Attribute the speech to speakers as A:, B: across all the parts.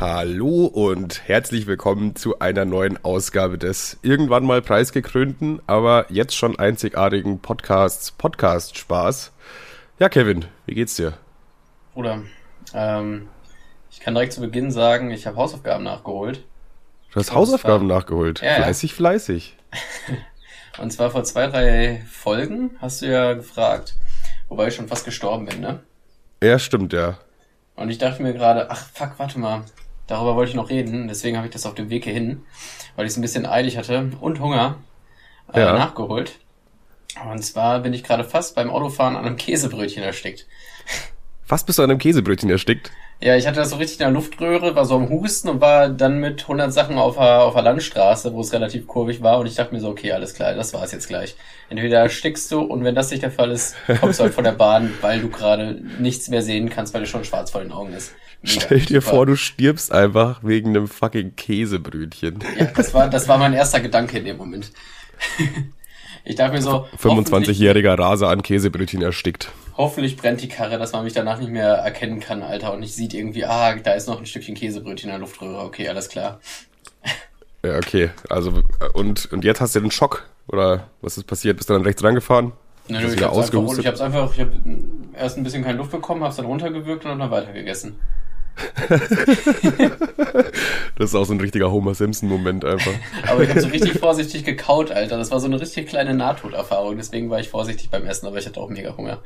A: Hallo und herzlich willkommen zu einer neuen Ausgabe des irgendwann mal preisgekrönten, aber jetzt schon einzigartigen Podcasts Podcast Spaß. Ja, Kevin, wie geht's dir?
B: Bruder, ähm, ich kann direkt zu Beginn sagen, ich habe Hausaufgaben nachgeholt.
A: Du hast Hausaufgaben nachgeholt. Ja, fleißig, fleißig.
B: und zwar vor zwei, drei Folgen hast du ja gefragt, wobei ich schon fast gestorben bin, ne?
A: Ja, stimmt, ja.
B: Und ich dachte mir gerade, ach fuck, warte mal, Darüber wollte ich noch reden, deswegen habe ich das auf dem Weg hierhin, weil ich es ein bisschen eilig hatte und Hunger äh, ja. nachgeholt. Und zwar bin ich gerade fast beim Autofahren an einem Käsebrötchen erstickt.
A: Fast bist du an einem Käsebrötchen erstickt?
B: Ja, ich hatte das so richtig in der Luftröhre, war so am Husten und war dann mit 100 Sachen auf der, auf der Landstraße, wo es relativ kurvig war und ich dachte mir so, okay, alles klar, das war's jetzt gleich. Entweder erstickst du und wenn das nicht der Fall ist, kommst du halt von der Bahn, weil du gerade nichts mehr sehen kannst, weil du schon schwarz vor den Augen ist.
A: Mega, Stell dir super. vor, du stirbst einfach wegen einem fucking Käsebrötchen.
B: Ja, das war, das war mein erster Gedanke in dem Moment. Ich dachte mir so.
A: 25-jähriger Raser an Käsebrötchen erstickt.
B: Hoffentlich brennt die Karre, dass man mich danach nicht mehr erkennen kann, Alter, und nicht sieht irgendwie, ah, da ist noch ein Stückchen Käsebrötchen in der Luftröhre. Okay, alles klar.
A: Ja, okay. Also, und, und jetzt hast du den Schock? Oder was ist passiert? Bist du dann rechts rangefahren?
B: Nö, nö, ich hab's, einfach, ich hab's einfach, ich hab erst ein bisschen keine Luft bekommen, hab's dann runtergewürgt und dann weiter gegessen.
A: das ist auch so ein richtiger Homer Simpson-Moment einfach.
B: aber ich habe so richtig vorsichtig gekaut, Alter. Das war so eine richtig kleine Nahtoderfahrung. Deswegen war ich vorsichtig beim Essen, aber ich hatte auch mega Hunger.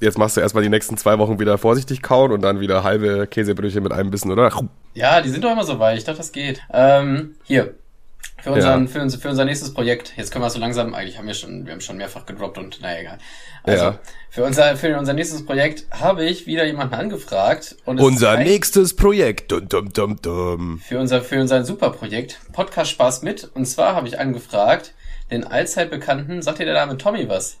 A: Jetzt machst du erstmal die nächsten zwei Wochen wieder vorsichtig kauen und dann wieder halbe Käsebrötchen mit einem Bissen, oder?
B: Ja, die sind doch immer so weich. Ich dachte, das geht. Ähm, hier. Für, unseren, ja. für, uns, für unser nächstes Projekt, jetzt können wir so langsam, eigentlich haben wir schon, wir haben schon mehrfach gedroppt und naja, egal. Also, ja. für, unser, für unser nächstes Projekt habe ich wieder jemanden angefragt.
A: Und unser nächstes Projekt. Dum, dum, dum, dum.
B: Für unser, für unser Superprojekt. Podcast Spaß mit. Und zwar habe ich angefragt, den allzeit bekannten, sagt dir der Name Tommy was?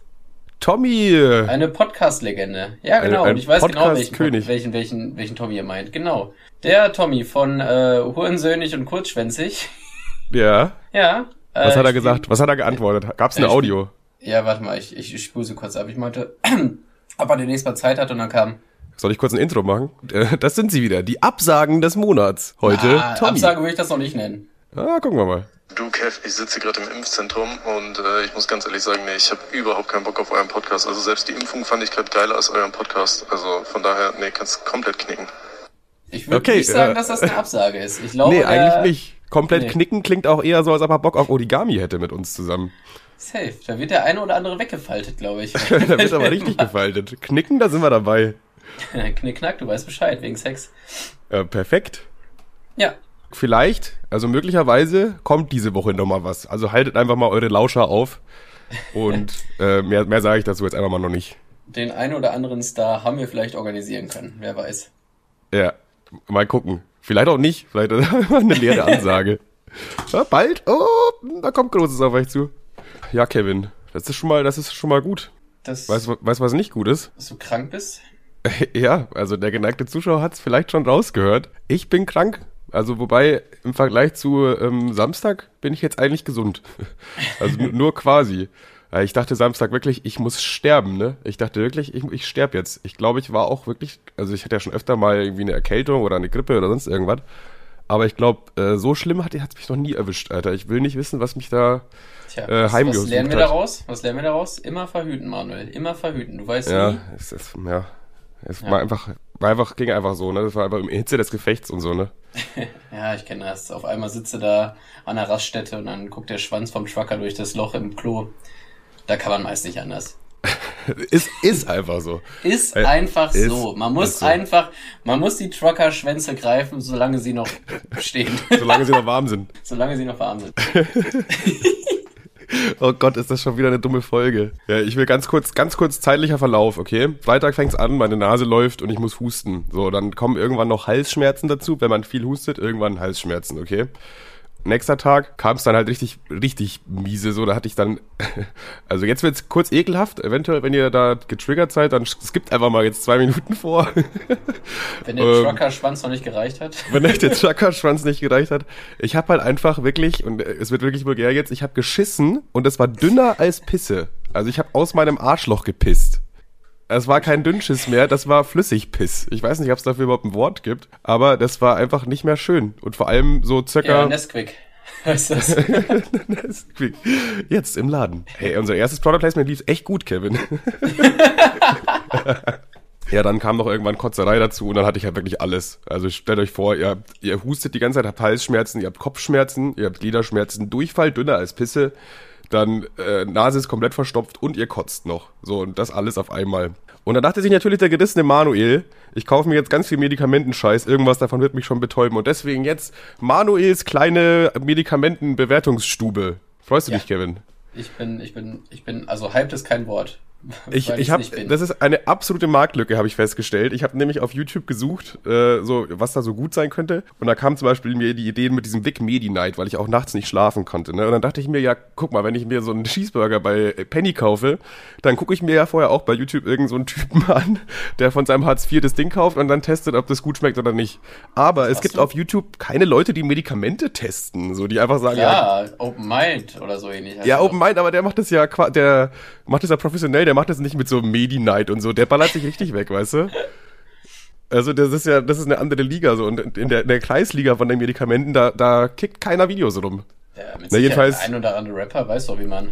A: Tommy!
B: Eine Podcast-Legende. Ja, genau. Ein, ein und ich weiß genau, welchen, welchen, welchen, welchen Tommy ihr meint. Genau. Der Tommy von äh, Hurensöhnig und Kurzschwänzig.
A: Ja.
B: Ja.
A: Äh, Was hat er gesagt? Was hat er geantwortet? Gab es eine Audio?
B: Ja, warte mal, ich, ich, spule sie kurz ab. Ich meinte, ob er demnächst mal Zeit hat und dann kam.
A: Soll ich kurz ein Intro machen? Äh, das sind sie wieder. Die Absagen des Monats. Heute
B: ah, Tommy. Absage würde ich das noch nicht nennen.
A: Ah, gucken wir mal.
C: Du, Kev, ich sitze gerade im Impfzentrum und äh, ich muss ganz ehrlich sagen, nee, ich habe überhaupt keinen Bock auf euren Podcast. Also selbst die Impfung fand ich gerade geiler als euren Podcast. Also von daher, nee, kannst komplett knicken.
B: Ich würde okay, nicht sagen, äh, dass das eine Absage ist. Ich glaube,
A: nee, eigentlich nicht. Komplett nee. knicken klingt auch eher so, als ob er Bock auf Origami hätte mit uns zusammen.
B: Safe. Da wird der eine oder andere weggefaltet, glaube ich.
A: da wird aber richtig gefaltet. Knicken, da sind wir dabei.
B: Knickknack, du weißt Bescheid, wegen Sex.
A: Äh, perfekt.
B: Ja.
A: Vielleicht, also möglicherweise kommt diese Woche nochmal was. Also haltet einfach mal eure Lauscher auf. Und äh, mehr, mehr sage ich dazu jetzt einfach mal noch nicht.
B: Den einen oder anderen Star haben wir vielleicht organisieren können, wer weiß.
A: Ja, mal gucken. Vielleicht auch nicht. Vielleicht eine leere Ansage. Ja, bald. Oh, da kommt Großes auf euch zu. Ja, Kevin, das ist schon mal, das ist schon mal gut. Das weißt du, was nicht gut ist?
B: Dass du krank bist?
A: Ja, also der geneigte Zuschauer hat es vielleicht schon rausgehört. Ich bin krank. Also wobei im Vergleich zu ähm, Samstag bin ich jetzt eigentlich gesund. Also nur quasi. Ich dachte Samstag wirklich, ich muss sterben, ne? Ich dachte wirklich, ich, ich sterbe jetzt. Ich glaube, ich war auch wirklich, also ich hatte ja schon öfter mal irgendwie eine Erkältung oder eine Grippe oder sonst irgendwas. Aber ich glaube, äh, so schlimm hat es mich noch nie erwischt, Alter. Ich will nicht wissen, was mich da Tja, äh, heimgesucht
B: Was lernen wir hat. daraus? Was lernen wir daraus? Immer verhüten, Manuel. Immer verhüten. Du weißt
A: ja, nie. Es ist, ja, es ja. war einfach, war einfach, ging einfach so, ne? Das war einfach im Hitze des Gefechts und so, ne?
B: ja, ich kenne das. Auf einmal sitze da an der Raststätte und dann guckt der Schwanz vom Trucker durch das Loch im Klo. Da kann man meist nicht anders.
A: ist, ist einfach so.
B: Ist äh, einfach ist, so. Man muss so. einfach, man muss die Trucker-Schwänze greifen, solange sie noch stehen.
A: solange sie noch warm sind.
B: Solange sie noch warm sind.
A: Oh Gott, ist das schon wieder eine dumme Folge. Ja, ich will ganz kurz, ganz kurz zeitlicher Verlauf, okay? Freitag fängt's an, meine Nase läuft und ich muss husten. So, dann kommen irgendwann noch Halsschmerzen dazu, wenn man viel hustet, irgendwann Halsschmerzen, okay? Nächster Tag kam es dann halt richtig, richtig miese. So, da hatte ich dann, also jetzt wird's kurz ekelhaft. Eventuell, wenn ihr da getriggert seid, dann skippt einfach mal jetzt zwei Minuten vor.
B: Wenn der ähm, Trucker-Schwanz noch nicht gereicht hat.
A: Wenn der Trucker-Schwanz nicht gereicht hat. Ich habe halt einfach wirklich, und es wird wirklich vulgär jetzt, ich habe geschissen und es war dünner als Pisse. Also ich habe aus meinem Arschloch gepisst. Es war kein Dünnschiss mehr, das war Flüssigpiss. Ich weiß nicht, ob es dafür überhaupt ein Wort gibt, aber das war einfach nicht mehr schön. Und vor allem so circa.
B: Ja, Nesquik. Heißt das?
A: Nesquik. Jetzt im Laden. Hey, unser erstes Product Placement lief echt gut, Kevin. Ja, dann kam noch irgendwann Kotzerei dazu und dann hatte ich halt wirklich alles. Also stellt euch vor, ihr, ihr hustet die ganze Zeit, habt Halsschmerzen, ihr habt Kopfschmerzen, ihr habt Gliederschmerzen, Durchfall, dünner als Pisse, dann äh, Nase ist komplett verstopft und ihr kotzt noch. So, und das alles auf einmal. Und dann dachte sich natürlich der gerissene Manuel, ich kaufe mir jetzt ganz viel Medikamentenscheiß, irgendwas davon wird mich schon betäuben. Und deswegen jetzt Manuels kleine Medikamentenbewertungsstube. Freust du
B: Ja.
A: dich, Kevin?
B: Ich bin, ich bin, ich bin, also hyped ist kein Wort.
A: Ich, ich
B: ich's
A: habe, das ist eine absolute Marktlücke, habe ich festgestellt. Ich habe nämlich auf YouTube gesucht, äh, so was da so gut sein könnte. Und da kam zum Beispiel mir die Ideen mit diesem Vic Medi Night, weil ich auch nachts nicht schlafen konnte. Ne? Und dann dachte ich mir, ja, guck mal, wenn ich mir so einen Cheeseburger bei Penny kaufe, dann gucke ich mir ja vorher auch bei YouTube irgend so einen Typen an, der von seinem Hartz IV das Ding kauft und dann testet, ob das gut schmeckt oder nicht. Aber es
B: Ach
A: gibt
B: so.
A: auf YouTube keine Leute, die Medikamente testen, so die einfach sagen, ja,
B: ja, Open Mind oder so ähnlich.
A: ja. Open Mind, aber der macht das ja, der macht das ja professionell, der macht das nicht mit so Medi-Night und so, der ballert sich richtig weg, weißt du? Also das ist ja, das ist eine andere Liga so und in der, in der Kreisliga von den Medikamenten, da, da kickt keiner Videos rum.
B: Ja, mit
A: Na, jedenfalls-
B: der ein oder andere Rapper weiß doch, wie man.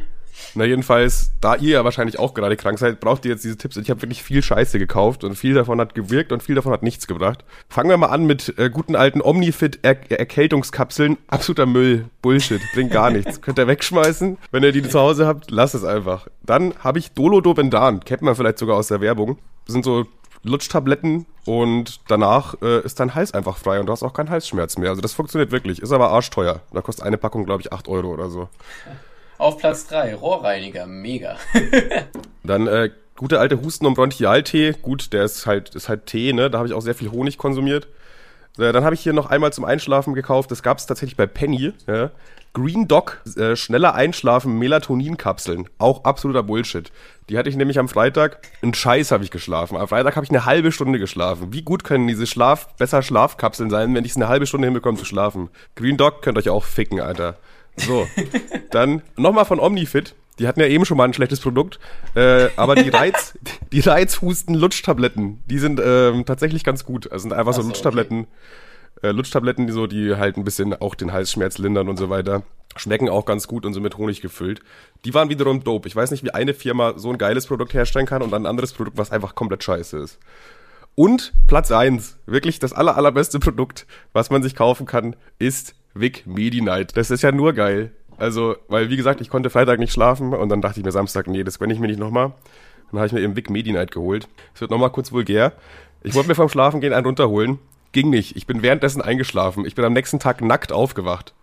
A: Na jedenfalls, da ihr ja wahrscheinlich auch gerade krank seid, braucht ihr jetzt diese Tipps. Ich habe wirklich viel Scheiße gekauft und viel davon hat gewirkt und viel davon hat nichts gebracht. Fangen wir mal an mit äh, guten alten Omnifit -Er Erkältungskapseln. Absoluter Müll, Bullshit, bringt gar nichts. Könnt ihr wegschmeißen. Wenn ihr die zu Hause habt, lasst es einfach. Dann habe ich Dolodobendan, kennt man vielleicht sogar aus der Werbung. Das sind so Lutschtabletten und danach äh, ist dein Hals einfach frei und du hast auch keinen Halsschmerz mehr. Also das funktioniert wirklich, ist aber arschteuer. Da kostet eine Packung, glaube ich, 8 Euro oder so.
B: Auf Platz drei Rohrreiniger, mega.
A: Dann äh, gute alte Husten- und Bronchialtee. Gut, der ist halt, ist halt Tee, ne? Da habe ich auch sehr viel Honig konsumiert. Äh, dann habe ich hier noch einmal zum Einschlafen gekauft. Das gab es tatsächlich bei Penny. Ja? Green Dog, äh, schneller Einschlafen, Melatoninkapseln. Auch absoluter Bullshit. Die hatte ich nämlich am Freitag. Ein Scheiß habe ich geschlafen. Am Freitag habe ich eine halbe Stunde geschlafen. Wie gut können diese Schlaf, besser Schlafkapseln sein, wenn ich es eine halbe Stunde hinbekomme zu schlafen? Green Dog könnt euch auch ficken, Alter. So, dann nochmal von Omnifit. Die hatten ja eben schon mal ein schlechtes Produkt, äh, aber die Reiz, die Reizhusten-Lutschtabletten, die sind ähm, tatsächlich ganz gut. Also sind einfach
B: Ach
A: so
B: so,
A: Lutschtabletten, äh, Lutschtabletten, die so, die halt ein bisschen auch den Halsschmerz lindern und so weiter. Schmecken auch ganz gut und sind mit Honig gefüllt. Die waren wiederum dope. Ich weiß nicht, wie eine Firma so ein geiles Produkt herstellen kann und dann ein anderes Produkt, was einfach komplett scheiße ist. Und Platz eins, wirklich das aller, allerbeste Produkt, was man sich kaufen kann, ist Vic Medi Night. Das ist ja nur geil. Also, weil wie gesagt, ich konnte Freitag nicht schlafen und dann dachte ich mir Samstag, nee, das gönne ich mir nicht nochmal. Dann habe ich mir eben Vic Medi Night geholt. Es wird nochmal kurz vulgär. Ich wollte mir vom Schlafen gehen einen runterholen. Ging nicht. Ich bin währenddessen eingeschlafen. Ich bin am nächsten Tag nackt aufgewacht.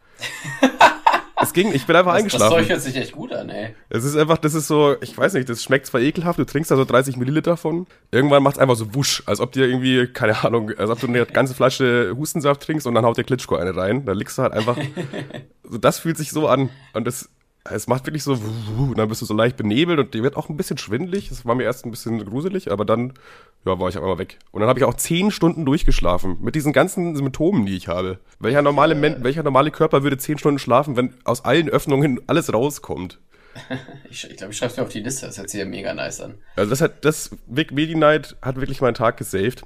A: Es ging, ich bin einfach
B: Das, das
A: eingeschlafen.
B: Zeug hört sich echt gut an, ey.
A: Es ist einfach, das ist so, ich weiß nicht, das schmeckt zwar ekelhaft, du trinkst da so 30 Milliliter von. Irgendwann macht's einfach so wusch, als ob dir irgendwie, keine Ahnung, als ob du eine ganze Flasche Hustensaft trinkst und dann haut der Klitschko eine rein. Da liegst du halt einfach, so, das fühlt sich so an. Und das, es macht wirklich so, und dann bist du so leicht benebelt und dir wird auch ein bisschen schwindelig. Das war mir erst ein bisschen gruselig, aber dann, ja, war ich auf einmal weg. Und dann habe ich auch zehn Stunden durchgeschlafen mit diesen ganzen Symptomen, die ich habe. Welcher normale, Men welcher normale Körper würde zehn Stunden schlafen, wenn aus allen Öffnungen alles rauskommt?
B: Ich, ich glaube, ich schreib's mir auf die Liste. Das hört sich ja mega nice an.
A: Also das hat, das Vic Medi Night hat wirklich meinen Tag gesaved.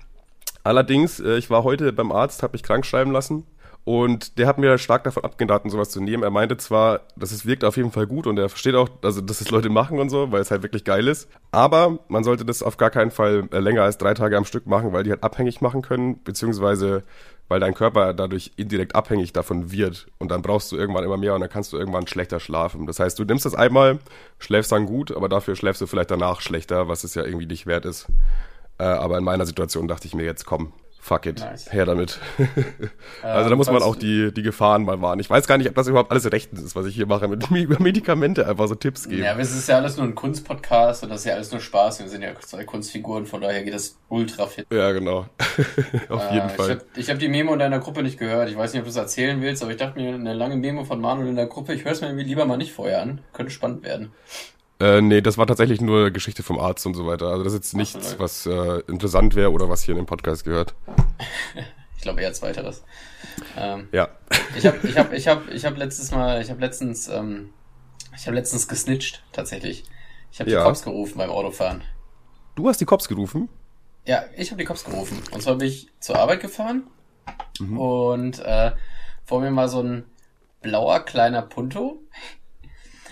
A: Allerdings, äh, ich war heute beim Arzt, habe mich krank schreiben lassen und der hat mir stark davon abgeraten, sowas zu nehmen. Er meinte zwar, dass es wirkt auf jeden Fall gut und er versteht auch, also dass es Leute machen und so, weil es halt wirklich geil ist. Aber man sollte das auf gar keinen Fall äh, länger als drei Tage am Stück machen, weil die halt abhängig machen können, beziehungsweise weil dein Körper dadurch indirekt abhängig davon wird und dann brauchst du irgendwann immer mehr und dann kannst du irgendwann schlechter schlafen. Das heißt, du nimmst das einmal, schläfst dann gut, aber dafür schläfst du vielleicht danach schlechter, was es ja irgendwie nicht wert ist. Äh, aber in meiner Situation dachte ich mir jetzt, komm, fuck it,
B: Nice.
A: her damit. also da muss man auch die, die Gefahren mal warnen. Ich weiß gar nicht, ob das überhaupt alles rechtens ist, was ich hier mache, mit über Medikamente einfach so Tipps geben.
B: Ja, aber es ist ja alles nur ein Kunstpodcast und das ist ja alles nur Spaß. Wir sind ja zwei Kunstfiguren, von daher geht das ultra fit.
A: Ja, genau. Auf jeden
B: Äh,
A: Fall.
B: Ich habe ich hab die Memo in deiner Gruppe nicht gehört. Ich weiß nicht, ob du es erzählen willst, aber ich dachte mir, eine lange Memo von Manuel in der Gruppe, ich höre es mir lieber mal nicht vorher an. Könnte spannend werden.
A: Äh, nee, das war tatsächlich nur Geschichte vom Arzt und so weiter. Also das ist jetzt nichts, was äh, interessant wäre oder was hier in dem Podcast gehört.
B: Ich glaube eher zweiteres. Ähm,
A: Ja.
B: ich habe ich hab, ich hab, ich hab letztes Mal, ich habe letztens, ähm, ich habe letztens gesnitcht, tatsächlich. Ich habe
A: Ja.
B: die Cops gerufen beim Autofahren.
A: du hast die Cops gerufen?
B: Ja, ich habe die Cops gerufen. Und zwar bin ich zur Arbeit gefahren mhm. und äh, vor mir war so ein blauer kleiner Punto.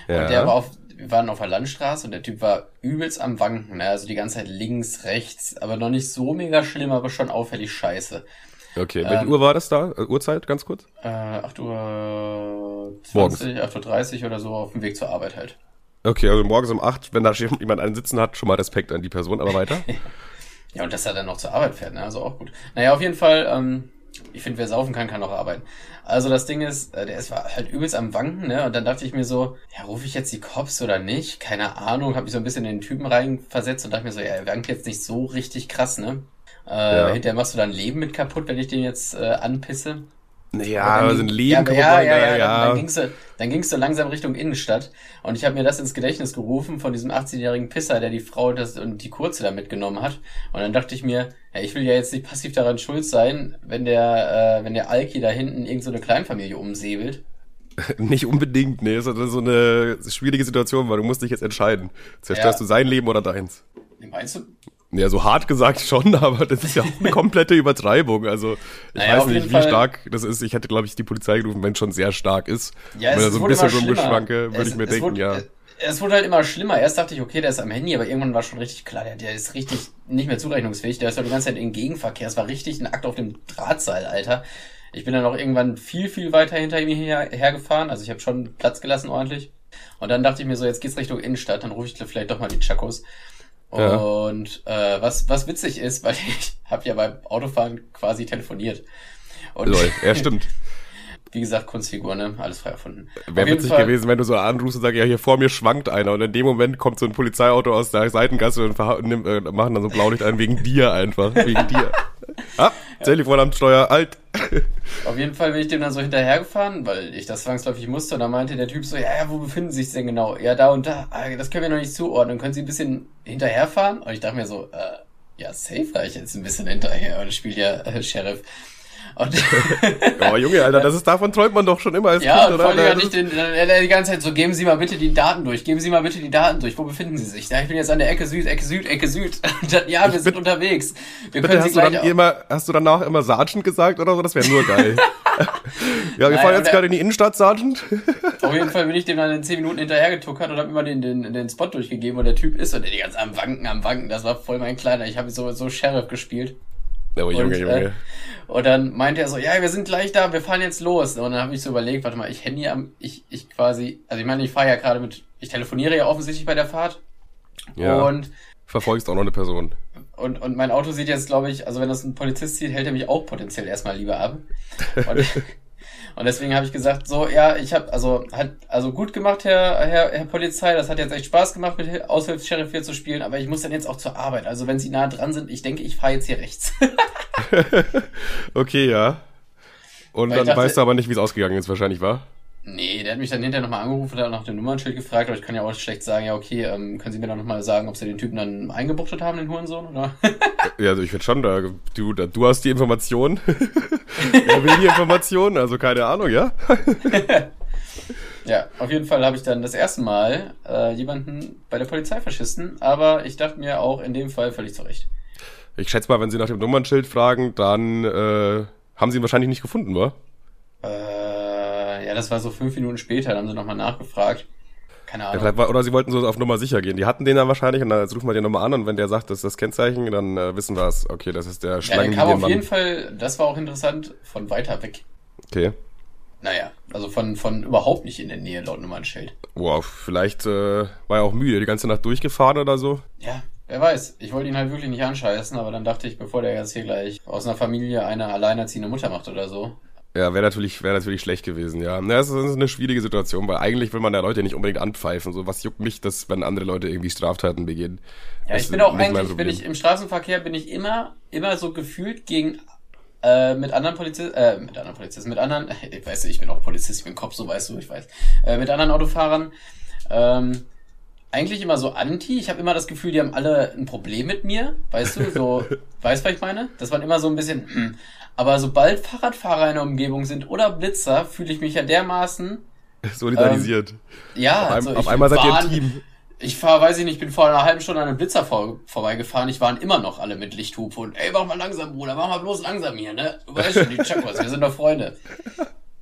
B: Ja. Und der war auf, wir waren auf der Landstraße und der Typ war übelst am Wanken, ne? Also die ganze Zeit links, rechts, aber noch nicht so mega schlimm, aber schon auffällig scheiße.
A: Okay, welche ähm, Uhr war das da? Äh, Uhrzeit, ganz kurz?
B: Äh, 8 Uhr 20, 8 Uhr 30 oder so auf dem Weg zur Arbeit halt.
A: Okay, also morgens um 8, wenn da jemand einen sitzen hat, schon mal Respekt an die Person, aber weiter.
B: ja, und dass er dann noch zur Arbeit fährt, ne? Also auch gut. Naja, auf jeden Fall, ähm, ich finde, wer saufen kann, kann auch arbeiten. Also das Ding ist, äh, der ist halt übelst am Wanken, ne? Und dann dachte ich mir so, ja, rufe ich jetzt die Cops oder nicht? Keine Ahnung, habe ich so ein bisschen in den Typen reinversetzt und dachte mir so, ja, er wankt jetzt nicht so richtig krass, ne? Äh, ja. Hinterher machst du dein Leben mit kaputt, wenn ich den jetzt äh, anpisse.
A: Ja, aber sind Leben ja.
B: Ja, ja, ja, ja. Dann, dann ging's so, dann ging's so langsam Richtung Innenstadt und ich habe mir das ins Gedächtnis gerufen von diesem 18-jährigen Pisser, der die Frau das und die Kurze da mitgenommen hat. Und dann dachte ich mir, ja, ich will ja jetzt nicht passiv daran schuld sein, wenn der, äh, wenn der Alki da hinten irgend so eine Kleinfamilie umsäbelt.
A: Nicht unbedingt, nee, ist so eine schwierige Situation, weil du musst dich jetzt entscheiden. Zerstörst ja. du sein Leben oder deins?
B: Meinst du?
A: Ja, so hart gesagt schon, aber das ist ja auch eine komplette Übertreibung. Also ich naja, weiß nicht, wie Fall. stark das ist. Ich hätte, glaube ich, die Polizei gerufen, wenn es schon sehr stark ist. Ja, wenn er so ein bisschen rumgeschwanke, würde ich mir denken,
B: wurde,
A: ja.
B: Es wurde halt immer schlimmer. Erst dachte ich, okay, der ist am Handy, aber irgendwann war schon richtig klar, der, der ist richtig nicht mehr zurechnungsfähig. Der ist halt die ganze Zeit in Gegenverkehr. Es war richtig ein Akt auf dem Drahtseil, Alter. Ich bin dann auch irgendwann viel, viel weiter hinter ihm her, hergefahren. Also ich habe schon Platz gelassen ordentlich. Und dann dachte ich mir so, jetzt geht's Richtung Innenstadt, dann rufe ich vielleicht doch mal die Chakos. Ja. Und äh, was, was witzig ist, weil ich habe ja beim Autofahren quasi telefoniert.
A: Und Lol, ja, stimmt.
B: Wie gesagt, Kunstfigur, ne? Alles frei erfunden.
A: Wäre witzig Fall, gewesen, wenn du so anrufst und sagst, ja, hier vor mir schwankt einer. Und in dem Moment kommt so ein Polizeiauto aus der Seitengasse und nimm, äh, machen dann so Blaulicht ein wegen dir einfach. Wegen dir. Ah, Telefon alt.
B: Auf jeden Fall bin ich dem dann so hinterhergefahren, weil ich das zwangsläufig musste. Und dann meinte der Typ so, ja, ja, wo befinden Sie sich denn genau? Ja, da und da. Ah, das können wir noch nicht zuordnen. Können Sie ein bisschen hinterherfahren? Und ich dachte mir so, äh, ja, safe war ich jetzt ein bisschen hinterher. Und ich spiele ja äh, Sheriff.
A: Und oh, Junge, Alter, das ist, davon träumt man doch schon immer als
B: ja, Kind, oder? Ja, nicht den, er die ganze Zeit so, geben Sie mal bitte die Daten durch, geben Sie mal bitte die Daten durch, wo befinden Sie sich? Ja, ich bin jetzt an der Ecke Süd, Ecke Süd, Ecke Süd. Dann, ja, wir ich sind unterwegs. Wir
A: bitte, hast, du dann immer, hast du danach immer Sergeant gesagt oder so? Das wäre nur geil. ja, wir Nein, fahren jetzt gerade in die Innenstadt, Sergeant.
B: Auf jeden Fall bin ich dem dann in 10 Minuten hinterhergetuckert und habe immer den, den, den Spot durchgegeben, wo der Typ ist und der die ganz am Wanken, am Wanken. Das war voll mein Kleiner. Ich habe so, so Sheriff gespielt.
A: Oh, Junge, und, Junge.
B: Äh, und dann meinte er so, ja, wir sind gleich da, wir fahren jetzt los. Und dann habe ich so überlegt, warte mal, ich Handy am, ich, ich quasi, also ich meine, ich fahre ja gerade mit, ich telefoniere ja offensichtlich bei der Fahrt.
A: Ja. Und verfolgst auch noch eine Person.
B: Und, und mein Auto sieht jetzt, glaube ich, also wenn das ein Polizist sieht, hält er mich auch potenziell erstmal lieber ab. Und, Und deswegen habe ich gesagt, so, ja, ich habe, also, hat, also gut gemacht, Herr, Herr, Herr Polizei, das hat jetzt echt Spaß gemacht, mit Aushilfs-Sheriff hier zu spielen, aber ich muss dann jetzt auch zur Arbeit. Also wenn Sie nah dran sind, ich denke, ich fahre jetzt hier rechts.
A: okay, ja. Und Weil dann dachte, weißt du aber nicht, wie es ausgegangen ist, wahrscheinlich, war?
B: Nee, der hat mich dann hinterher nochmal angerufen, hat nach dem Nummernschild gefragt, aber ich kann ja auch schlecht sagen, ja, okay, ähm, können Sie mir dann nochmal sagen, ob Sie den Typen dann eingebuchtet haben, den Hurensohn, oder?
A: ja, also ich würde schon, da, du, da, du hast die Information. er will die Information, also keine Ahnung, ja?
B: ja, auf jeden Fall habe ich dann das erste Mal äh, jemanden bei der Polizei verschissen, aber ich dachte mir auch in dem Fall völlig zurecht.
A: Ich schätze mal, wenn Sie nach dem Nummernschild fragen, dann äh, haben Sie ihn wahrscheinlich nicht gefunden, wa?
B: Äh, ja, das war so fünf Minuten später, dann haben sie nochmal nachgefragt. Keine Ahnung.
A: Ja, oder sie wollten so auf Nummer sicher gehen. Die hatten den dann wahrscheinlich und dann rufen wir den nochmal an und wenn der sagt, das ist das Kennzeichen, dann äh, wissen wir es. Okay, das ist der
B: Schlangen. Ja, der kam auf jeden Fall, das war auch interessant, von weiter weg.
A: Okay.
B: Naja, also von, von überhaupt nicht in der Nähe laut Nummernschild.
A: Wow, vielleicht äh, war er auch müde, die ganze Nacht durchgefahren oder so.
B: Ja, wer weiß. Ich wollte ihn halt wirklich nicht anscheißen, aber dann dachte ich, bevor der jetzt hier gleich aus einer Familie eine alleinerziehende Mutter macht oder so,
A: ja, wäre natürlich, wäre natürlich schlecht gewesen, ja. Das ist eine schwierige Situation, weil eigentlich will man ja Leute nicht unbedingt anpfeifen. So, was juckt mich das, wenn andere Leute irgendwie Straftaten begehen?
B: Ja, das ich bin auch eigentlich, bin ich im Straßenverkehr bin ich immer, immer so gefühlt gegen äh, mit anderen Polizisten, äh, mit anderen Polizisten, mit anderen, ich weiß nicht, ich bin auch Polizist, ich bin Kopf, so weißt du, ich weiß, äh, mit anderen Autofahrern, ähm, eigentlich immer so anti. Ich habe immer das Gefühl, die haben alle ein Problem mit mir, weißt du, so, weißt du, was ich meine? Das waren immer so ein bisschen, hm, aber sobald Fahrradfahrer in der Umgebung sind oder Blitzer, fühle ich mich ja dermaßen
A: solidarisiert.
B: Ähm, ja,
A: auf, ein, also auf einmal seid ihr im Team.
B: Ich fahre, weiß ich nicht, bin vor einer halben Stunde an einem Blitzer vor, vorbeigefahren. Ich waren immer noch alle mit Lichthupe und ey, mach mal langsam, Bruder, mach mal bloß langsam hier, ne? Du weißt schon, die Chakwas, wir sind doch Freunde.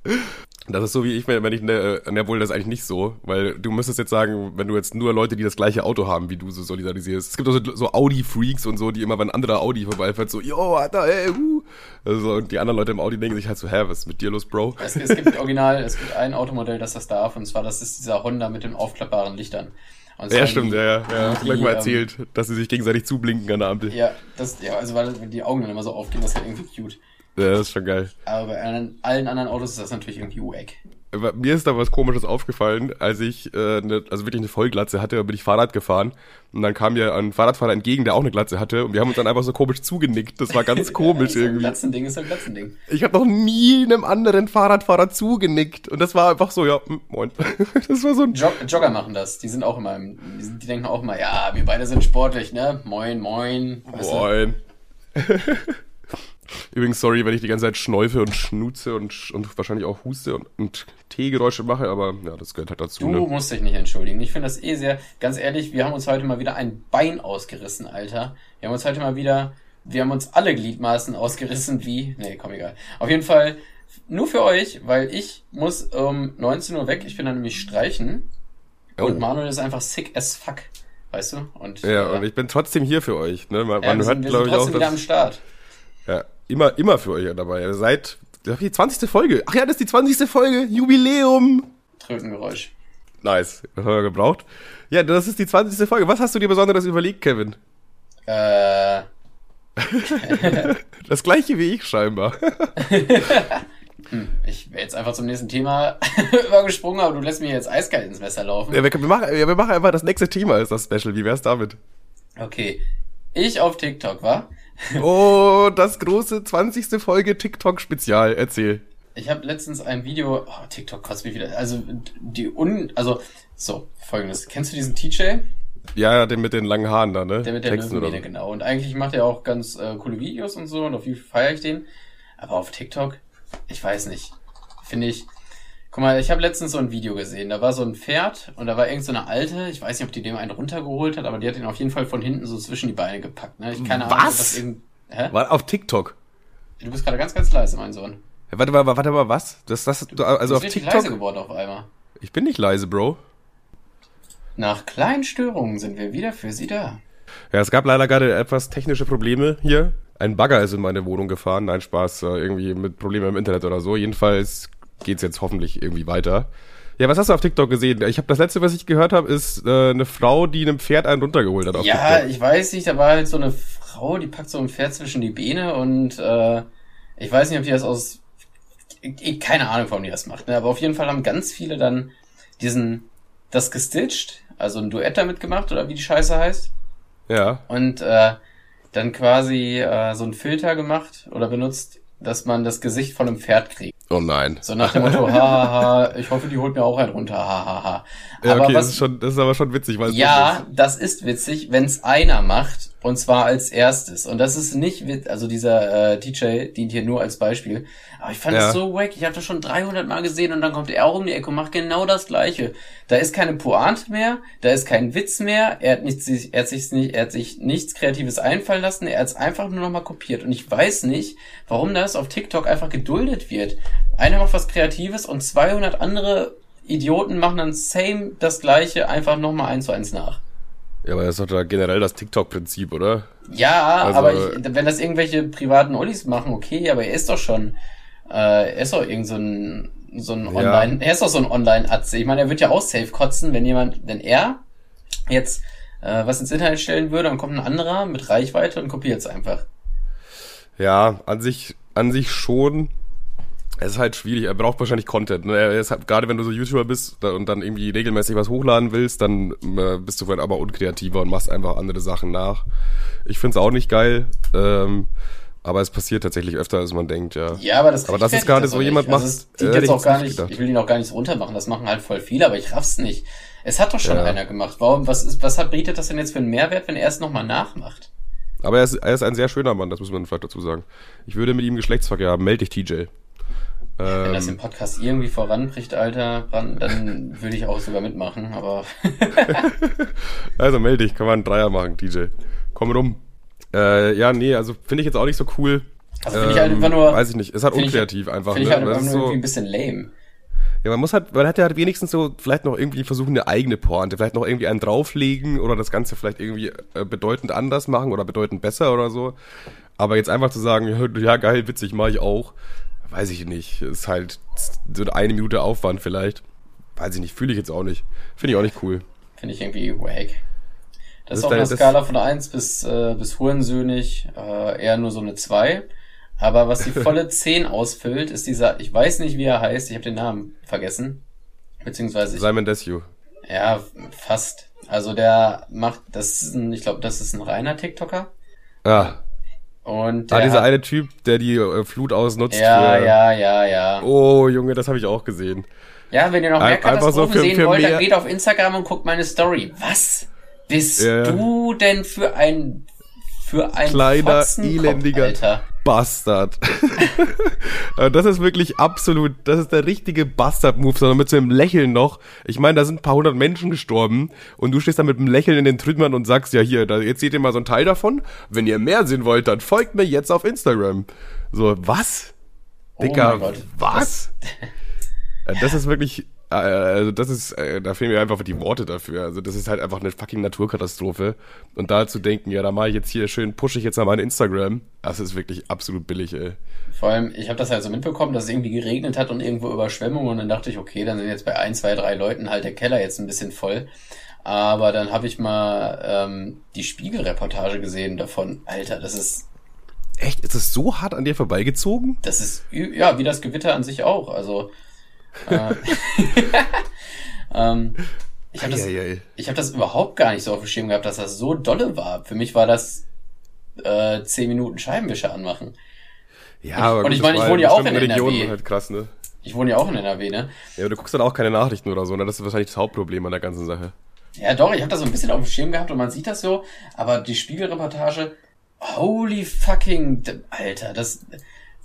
A: Das ist so wie ich, wenn ich, ne, ne, wohl das ist eigentlich nicht so, weil du müsstest jetzt sagen, wenn du jetzt nur Leute, die das gleiche Auto haben, wie du so solidarisierst. Es gibt auch so, so Audi-Freaks und so, die immer, wenn ein anderer Audi vorbeifährt, so, yo, Alter, ey, uh. Also, und die anderen Leute im Audi denken sich halt so, hä, was ist mit dir los, Bro?
B: Es, es gibt original, es gibt ein Automodell, das das darf, und zwar, das ist dieser Honda mit den aufklappbaren Lichtern. Und
A: Ja, stimmt,
B: die-
A: ja, ja, ja.
B: die,
A: Gleich mal
B: ähm,
A: erzählt, dass sie sich gegenseitig zublinken an der Ampel.
B: Ja, das, ja, also weil die Augen dann immer so aufgehen, das ist halt irgendwie cute.
A: Ja, das ist schon geil.
B: Aber bei allen, allen anderen Autos ist das natürlich irgendwie wack.
A: Mir ist da was Komisches aufgefallen, als ich äh, ne, also wirklich eine Vollglatze hatte, bin ich Fahrrad gefahren und dann kam mir ein Fahrradfahrer entgegen, der auch eine Glatze hatte und wir haben uns dann einfach so komisch zugenickt. Das war ganz komisch
B: ein
A: irgendwie.
B: Glatzending ist ein Glatzending.
A: Ich habe noch nie einem anderen Fahrradfahrer zugenickt und das war einfach so, ja, hm, moin. Das war so ein
B: Jog Jogger machen das. Die sind auch immer, im, die, sind, die denken auch immer, ja, wir beide sind sportlich, ne? Moin, moin. Weißt du?
A: Übrigens, sorry, wenn ich die ganze Zeit schnäufe und schnuze und, und wahrscheinlich auch huste und, und Teegeräusche mache, aber ja, das gehört halt dazu.
B: Du
A: Ne?
B: musst dich nicht entschuldigen. Ich finde das eh sehr, ganz ehrlich, wir haben uns heute mal wieder ein Bein ausgerissen, Alter. Wir haben uns heute mal wieder, wir haben uns alle Gliedmaßen ausgerissen, wie, nee, komm egal. Auf jeden Fall, nur für euch, weil ich muss um 19 Uhr weg, ich bin dann nämlich streichen.
A: Oh.
B: Und Manuel ist einfach sick as fuck, weißt du? Und,
A: Ja,
B: äh,
A: und ich bin trotzdem hier für euch. Ne? Man,
B: ja,
A: man
B: wir
A: hört,
B: sind, wir
A: glaube
B: sind
A: ich, auch,
B: trotzdem wieder am Start.
A: ja, immer, immer für euch dabei. Seit das ist die 20. Folge. Ach ja, das ist die 20. Folge. Jubiläum.
B: Trötengeräusch.
A: Nice. Das haben wir gebraucht. Ja, das ist die 20. Folge. Was hast du dir Besonderes überlegt, Kevin?
B: Äh,
A: Das gleiche wie ich scheinbar.
B: ich wäre jetzt einfach zum nächsten Thema übergesprungen, aber du lässt mir jetzt eiskalt ins Messer laufen.
A: Ja, wir, wir, machen, wir machen einfach das nächste Thema ist das Special. Wie wär's damit?
B: Okay. Ich auf TikTok, war?
A: Oh, das große 20. Folge TikTok-Spezial. Erzähl.
B: Ich habe letztens ein Video, oh, TikTok kotzt mich wieder, also die un, also so, folgendes, kennst du diesen TJ?
A: Ja, den mit den langen Haaren da, ne?
B: Der mit der Löwenmähne, genau. Und eigentlich macht er auch ganz äh, coole Videos und so und auf YouTube feiere ich den. Aber auf TikTok, ich weiß nicht, finde ich, guck mal, ich habe letztens so ein Video gesehen, da war so ein Pferd und da war irgend so eine Alte, ich weiß nicht, ob die dem einen runtergeholt hat, aber die hat ihn auf jeden Fall von hinten so zwischen die Beine gepackt, ne? Ich keine Ahnung, ob
A: Was?
B: das irgend, hä?
A: War auf TikTok.
B: Du bist gerade ganz, ganz leise, mein Sohn.
A: Ja, warte mal, warte mal, was? Das, das, du, also
B: Du
A: auf
B: bist leise
A: TikTok?
B: geworden auf einmal.
A: Ich bin nicht leise, Bro.
B: Nach kleinen Störungen sind wir wieder für Sie da.
A: Ja, es gab leider gerade etwas technische Probleme hier. Ein Bagger ist in meine Wohnung gefahren. Nein, Spaß, äh, irgendwie mit Problemen im Internet oder so. Jedenfalls geht's jetzt hoffentlich irgendwie weiter. Ja, was hast du auf TikTok gesehen? Ich habe das letzte, was ich gehört habe, ist äh, eine Frau, die einem Pferd einen runtergeholt hat
B: Ja,
A: TikTok.
B: ich weiß nicht, da war halt so eine Frau, die packt so ein Pferd zwischen die Beine und äh, ich weiß nicht, ob die das aus. Ich, keine Ahnung, warum die das macht, ne? aber auf jeden Fall haben ganz viele dann diesen das gestitcht, also ein Duett damit gemacht oder wie die Scheiße heißt
A: Ja.
B: und äh, dann quasi äh, so einen Filter gemacht oder benutzt, dass man das Gesicht von einem Pferd kriegt.
A: Oh nein.
B: So nach dem Motto, hahaha, ich hoffe, die holt mir auch einen runter, hahaha.
A: Ja,
B: Aber
A: okay,
B: was,
A: das ist, schon, das ist aber schon witzig, weil es
B: ja, das ist witzig, wenn es einer macht und zwar als erstes. Und das ist nicht wit also dieser äh, DJ dient hier nur als Beispiel. Aber ich fand
A: Ja.
B: es so wack. Ich habe das schon 300 Mal gesehen und dann kommt er auch um die Ecke und macht genau das Gleiche. Da ist keine Pointe mehr, da ist kein Witz mehr. Er hat nichts, er hat sich nicht, er hat sich nichts Kreatives einfallen lassen. Er hat es einfach nur noch mal kopiert. Und ich weiß nicht, warum das auf TikTok einfach geduldet wird. Einer macht was Kreatives und 200 andere Idioten machen dann same das Gleiche einfach noch mal eins zu eins nach.
A: Ja, aber das ist doch da generell das TikTok-Prinzip, oder?
B: Ja,
A: Also-
B: aber ich, wenn das irgendwelche privaten Ollis machen, okay, aber er ist doch schon, äh, er ist doch irgend so ein, so ein
A: Ja.
B: Online, er ist doch so ein Online-Atze. Ich meine, er wird ja auch safe kotzen, wenn jemand, wenn er jetzt äh, was ins Internet stellen würde, dann kommt ein anderer mit Reichweite und kopiert es einfach.
A: Ja, an sich, an sich schon. Es ist halt schwierig. Er braucht wahrscheinlich Content. Ne? Er ist halt, gerade wenn du so YouTuber bist und dann irgendwie regelmäßig was hochladen willst, dann äh, bist du vielleicht aber unkreativer und machst einfach andere Sachen nach. Ich find's auch nicht geil. Ähm, aber es passiert tatsächlich öfter, als man denkt, ja.
B: Ja, aber das
A: Aber das ist gerade so jemand
B: nicht. Also
A: macht,
B: es
A: äh,
B: jetzt
A: ich
B: auch gar
A: nicht gedacht.
B: ich will ihn auch gar nicht so runtermachen, das machen halt voll viele, aber ich raff's nicht. Es hat doch schon
A: Ja.
B: einer gemacht. Warum, was ist, was hat, bietet das denn jetzt für einen Mehrwert, wenn er es nochmal nachmacht?
A: Aber er ist, er ist ein sehr schöner Mann, das muss man vielleicht dazu sagen. Ich würde mit ihm Geschlechtsverkehr haben. Meld dich, TJ.
B: Wenn das im Podcast irgendwie voranbricht, Alter, dann, würde ich auch sogar mitmachen, aber.
A: also melde dich, kann man einen Dreier machen, DJ. Komm rum. Äh, ja, nee, also finde ich jetzt auch nicht so cool.
B: Also finde ich halt einfach nur.
A: Weiß ich nicht, ist halt
B: ich-
A: unkreativ einfach.
B: Finde ich
A: ne?
B: halt
A: Das
B: einfach nur
A: so,
B: irgendwie ein bisschen lame.
A: ja, man muss halt, man hat ja wenigstens so vielleicht noch irgendwie versuchen, eine eigene Pointe, vielleicht noch irgendwie einen drauflegen oder das Ganze vielleicht irgendwie äh, bedeutend anders machen oder bedeutend besser oder so. Aber jetzt einfach zu sagen, ja, ja geil, witzig, mache ich auch, weiß ich nicht. Ist halt so eine Minute Aufwand vielleicht. Weiß ich nicht, fühle ich jetzt auch nicht. Finde ich auch nicht cool.
B: Finde ich irgendwie wack.
A: Das
B: Das, ist auf einer Skala von 1 bis, äh, bis Hurensöhnig äh, eher nur so eine 2. Aber was die volle 10 ausfüllt, ist dieser, ich weiß nicht, wie er heißt, ich habe den Namen vergessen. Beziehungsweise, ich,
A: Simon Desue.
B: ja, fast. Also der macht, das ist ein, ich glaube, das ist ein reiner TikToker.
A: Ah,
B: Und
A: ah dieser
B: hat,
A: eine Typ, der die äh, Flut ausnutzt.
B: Ja,
A: für,
B: ja, ja, ja.
A: Oh, Junge, das habe ich auch gesehen.
B: Ja, wenn ihr noch
A: Ein-
B: mehr
A: so
B: Katastrophen
A: für-
B: sehen
A: für
B: wollt, dann geht auf Instagram und guckt meine Story. Was bist
A: Ja.
B: du denn für ein für ein
A: Kleiner,
B: Fotzenkopf,
A: elendiger
B: Alter?
A: Bastard. Das ist wirklich absolut, das ist der richtige Bastard-Move, sondern mit so einem Lächeln noch. Ich meine, da sind ein paar hundert Menschen gestorben und du stehst da mit einem Lächeln in den Trümmern und sagst, ja hier, da, jetzt seht ihr mal so einen Teil davon. Wenn ihr mehr sehen wollt, dann folgt mir jetzt auf Instagram. So, was?
B: Oh
A: Dicker,
B: Gott.
A: was? Äh, Das ist wirklich, also das ist, äh, da fehlen mir einfach die Worte dafür. Also das ist halt einfach eine fucking Naturkatastrophe. Und da zu denken, ja, da mache ich jetzt hier schön, pushe ich jetzt mal mein Instagram, das ist wirklich absolut billig, ey.
B: Vor allem, ich habe das halt so mitbekommen, dass es irgendwie geregnet hat und irgendwo Überschwemmung und dann dachte ich, okay, dann sind jetzt bei ein, zwei, drei Leuten halt der Keller jetzt ein bisschen voll. Aber dann habe ich mal ähm, die Spiegelreportage gesehen davon. Alter, das ist
A: Echt? Ist es so hart an dir vorbeigezogen?
B: Das ist, ja, wie das Gewitter an sich auch. Also, äh, ähm, ich habe das, ich hab das überhaupt gar nicht so auf dem Schirm gehabt, dass das so dolle war. Für mich war das äh, 10 Minuten Scheibenwischer anmachen.
A: Ja,
B: Und-
A: aber
B: und ich meine, ich wohne ja auch in
A: Regionen
B: NRW.
A: halt krass, ne?
B: Ich wohne ja auch in NRW, ne?
A: Ja, aber du guckst dann auch keine Nachrichten oder so, ne? Das ist wahrscheinlich das Hauptproblem an der ganzen Sache.
B: Ja, doch, ich habe das so ein bisschen auf dem Schirm gehabt und man sieht das so, aber die Spiegelreportage, holy fucking, Alter, das,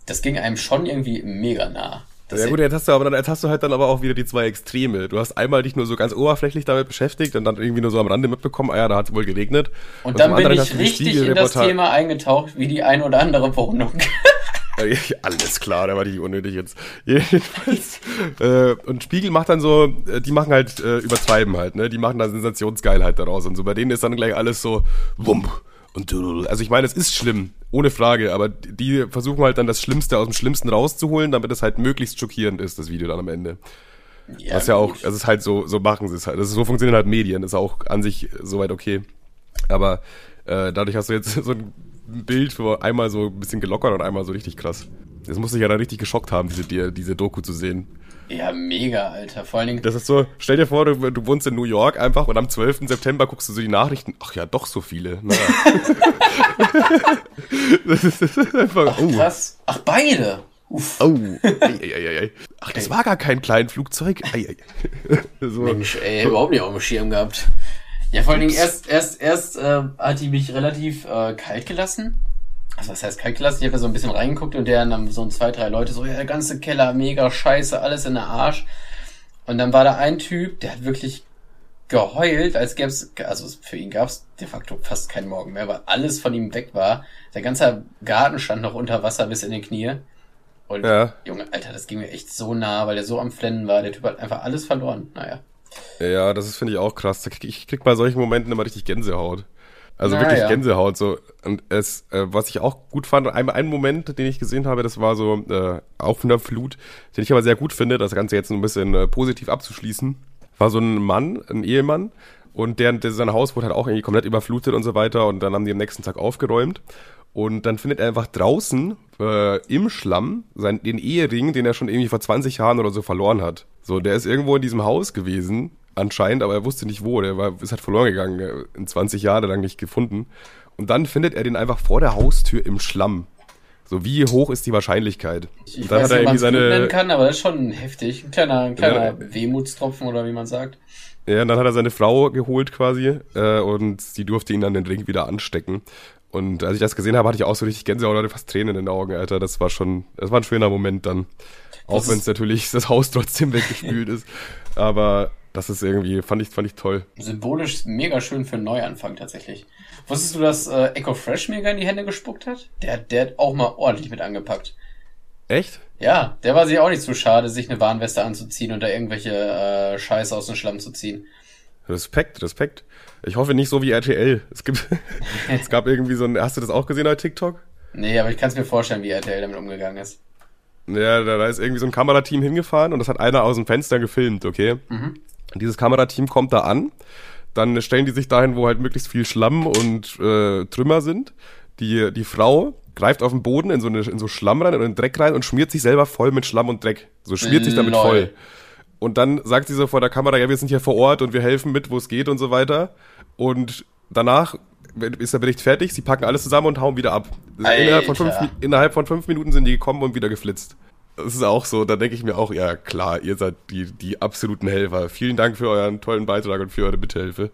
B: das ging einem schon irgendwie mega nah. Das
A: ja gut, jetzt hast du aber dann, jetzt hast du halt dann aber auch wieder die zwei Extreme. Du hast einmal dich nur so ganz oberflächlich damit beschäftigt und dann irgendwie nur so am Rande mitbekommen, ah ja, da hat es wohl geregnet.
B: Und dann
A: zum
B: bin ich
A: die
B: richtig in das Thema eingetaucht, wie die ein oder andere Wohnung.
A: Alles klar, der war nicht unnötig jetzt. Jedenfalls. äh, und Spiegel macht dann so, äh, die machen halt, äh, übertreiben halt, ne? Die machen da Sensationsgeilheit daraus. Und so bei denen ist dann gleich alles so, wump. Und also ich meine, es ist schlimm, ohne Frage, aber die versuchen halt dann das Schlimmste aus dem Schlimmsten rauszuholen, damit es halt möglichst schockierend ist, das Video dann am Ende. Was ja auch,
B: gut.
A: also es ist halt so, so machen sie es halt. Das ist, so funktionieren halt Medien, ist auch an sich soweit okay. Aber äh, dadurch hast du jetzt so ein Bild, wo einmal so ein bisschen gelockert und einmal so richtig krass. Das muss dich ja dann richtig geschockt haben, diese, die- diese Doku zu sehen.
B: Ja, mega, Alter. Vor allen Dingen,
A: Das ist so, stell dir vor, du, du wohnst in New York einfach und am 12. September guckst du so die Nachrichten. Ach ja, doch so viele. Naja. das, ist, das ist einfach, oh,
B: krass. Ach, beide. Uff.
A: oh, ei, ei, ei. Ach, das war gar kein kleines Flugzeug. So.
B: Mensch, ey, überhaupt nicht auf dem Schirm gehabt. Ja, vor allen Dingen erst, erst, erst äh, hat die mich relativ äh, kalt gelassen. Also was heißt kalt gelassen? Ich habe da so ein bisschen reingeguckt und der dann so zwei, drei Leute so, ja, der ganze Keller, mega scheiße, alles in der Arsch. Und dann war da ein Typ, der hat wirklich geheult, als gäbe es, also für ihn gab es de facto fast keinen Morgen mehr, weil alles von ihm weg war. Der ganze Garten stand noch unter Wasser bis in die Knie. Und
A: Ja.
B: Junge, Alter, das ging mir echt so nah, weil der so am Flennen war. Der Typ hat einfach alles verloren. Naja.
A: Ja, das ist, finde ich, auch krass. Ich krieg bei solchen Momenten immer richtig Gänsehaut. Also
B: Na
A: wirklich. Gänsehaut. So. Und es, äh, was ich auch gut fand, ein, ein Moment, den ich gesehen habe, das war so äh, auf einer Flut, den ich aber sehr gut finde, das Ganze jetzt ein bisschen äh, positiv abzuschließen, war so ein Mann, ein Ehemann, und der, der sein Haus wurde halt auch irgendwie komplett überflutet und so weiter und dann haben die am nächsten Tag aufgeräumt. Und dann findet er einfach draußen äh, im Schlamm seinen, den Ehering, den er schon irgendwie vor 20 Jahren oder so verloren hat. So, der ist irgendwo in diesem Haus gewesen, anscheinend, aber er wusste nicht wo. Der war, ist halt verloren gegangen, in 20 Jahren lang nicht gefunden. Und dann findet er den einfach vor der Haustür im Schlamm. So, wie hoch ist die Wahrscheinlichkeit?
B: Ich, ich
A: Und dann
B: weiß
A: hat er
B: nicht, ob man
A: irgendwie
B: es nennen
A: seine,
B: kann, aber das ist schon heftig. Ein kleiner, ein kleiner
A: Ja.
B: Wehmutstropfen oder wie man sagt.
A: Ja, und dann hat er seine Frau geholt quasi äh, und sie durfte ihn dann den Ring wieder anstecken. Und als ich das gesehen habe, hatte ich auch so richtig Gänsehaut oder fast Tränen in den Augen, Alter. Das war schon, das war ein schöner Moment dann. Auch wenn es natürlich das Haus trotzdem weggespült ist. Aber das ist irgendwie, fand ich, fand ich toll.
B: Symbolisch mega schön für einen Neuanfang tatsächlich. Wusstest du, dass äh, Echo Fresh mega in die Hände gespuckt hat? Der, der hat auch mal ordentlich mit angepackt.
A: Echt?
B: Ja, der war sich auch nicht zu schade, sich eine Warnweste anzuziehen und da irgendwelche äh, Scheiße aus dem Schlamm zu ziehen.
A: Respekt, Respekt. Ich hoffe nicht so wie RTL. Es gibt, es gab irgendwie so ein, hast du das auch gesehen bei TikTok?
B: Nee, aber ich kann es mir vorstellen, wie RTL damit umgegangen ist.
A: Ja, da, da ist irgendwie so ein Kamerateam hingefahren und das hat einer aus dem Fenster gefilmt, okay? Und dieses Kamerateam kommt da an, dann stellen die sich dahin, wo halt möglichst viel Schlamm und äh, Trümmer sind. Die, die Frau greift auf den Boden in so, eine, in so Schlamm rein oder in den Dreck rein und schmiert sich selber voll mit Schlamm und Dreck. So schmiert sich damit
B: Lol.
A: voll. Und dann sagt sie so vor der Kamera, ja, wir sind hier vor Ort und wir helfen mit, wo es geht und so weiter. Und danach ist der Bericht fertig, sie packen alles zusammen und hauen wieder ab. Innerhalb von, fünf, innerhalb von fünf Minuten sind die gekommen und wieder geflitzt. Das ist auch so, da denke ich mir auch, ja klar, ihr seid die, die absoluten Helfer. Vielen Dank für euren tollen Beitrag und für eure Mithilfe.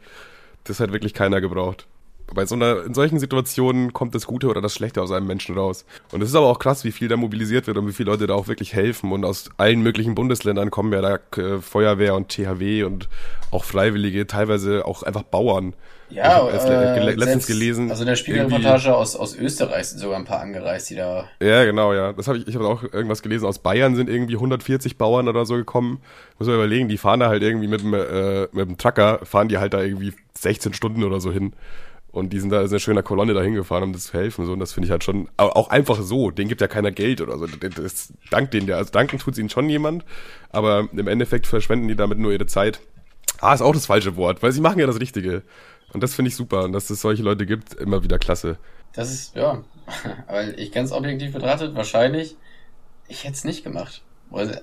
A: Das hat wirklich keiner gebraucht. Bei so einer, in solchen Situationen kommt das Gute oder das Schlechte aus einem Menschen raus. Und es ist aber auch krass, wie viel da mobilisiert wird und wie viele Leute da auch wirklich helfen. Und aus allen möglichen Bundesländern kommen ja da äh, Feuerwehr und THW und auch Freiwillige, teilweise auch einfach Bauern.
B: Ja,
A: ich
B: äh,
A: gele- letztens
B: selbst-
A: gelesen.
B: Also in der Spiegelreportage aus, aus Österreich sind sogar ein paar angereist, die da.
A: Ja, genau, ja. Das habe ich, ich habe auch irgendwas gelesen. Aus Bayern sind irgendwie 140 Bauern oder so gekommen. Muss man überlegen, die fahren da halt irgendwie mit dem, äh, mit dem Trucker, fahren die halt da irgendwie 16 Stunden oder so hin. Und die sind da in einer schöner Kolonne da hingefahren, um das zu helfen. So. Und das finde ich halt schon, aber auch einfach so. Denen gibt ja keiner Geld oder so. Das, das dankt denen ja. Also danken tut ihnen schon jemand. Aber im Endeffekt verschwenden die damit nur ihre Zeit. Ah, ist auch das falsche Wort, weil sie machen ja das Richtige. Und das finde ich super. Und dass es solche Leute gibt, immer wieder klasse.
B: Das ist, ja. Aber ich ganz objektiv betrachtet, wahrscheinlich, ich hätte es nicht gemacht. Also,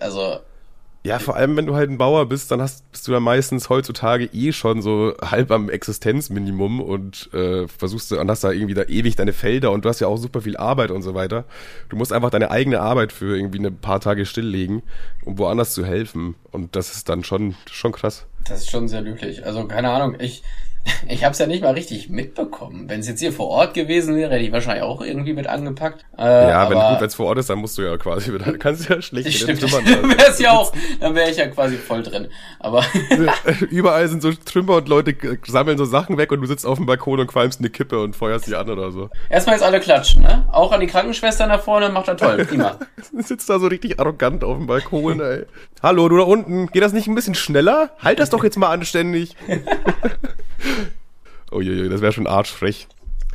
A: Ja, vor allem, wenn du halt ein Bauer bist, dann hast, bist du ja meistens heutzutage eh schon so halb am Existenzminimum und äh, versuchst du, und hast da irgendwie da ewig deine Felder und du hast ja auch super viel Arbeit und so weiter. Du musst einfach deine eigene Arbeit für irgendwie ein paar Tage stilllegen, um woanders zu helfen. Und das ist dann schon, schon krass.
B: das ist schon sehr löblich. Also, keine Ahnung, ich, ich habe es ja nicht mal richtig mitbekommen. Wenn es jetzt hier vor Ort gewesen wäre, hätte ich wahrscheinlich auch irgendwie mit angepackt. Äh,
A: Ja, wenn
B: aber
A: gut, wenn es vor Ort ist, dann musst du ja quasi, dann kannst du ja schlecht
B: stimmt,
A: Trümmern da-
B: wäre es ja auch, dann wäre ich ja quasi voll drin. Aber
A: Überall sind so Trümmer und Leute sammeln so Sachen weg und du sitzt auf dem Balkon und qualmst eine Kippe und feuerst die an oder so.
B: erstmal jetzt alle klatschen, ne? Auch an die Krankenschwestern da vorne, macht er toll, prima.
A: Sitzt da so richtig arrogant auf dem Balkon, ey. Hallo, du da unten, geht das nicht ein bisschen schneller? Halt das doch jetzt mal anständig. Uiuiui, das wäre schon arschfrech.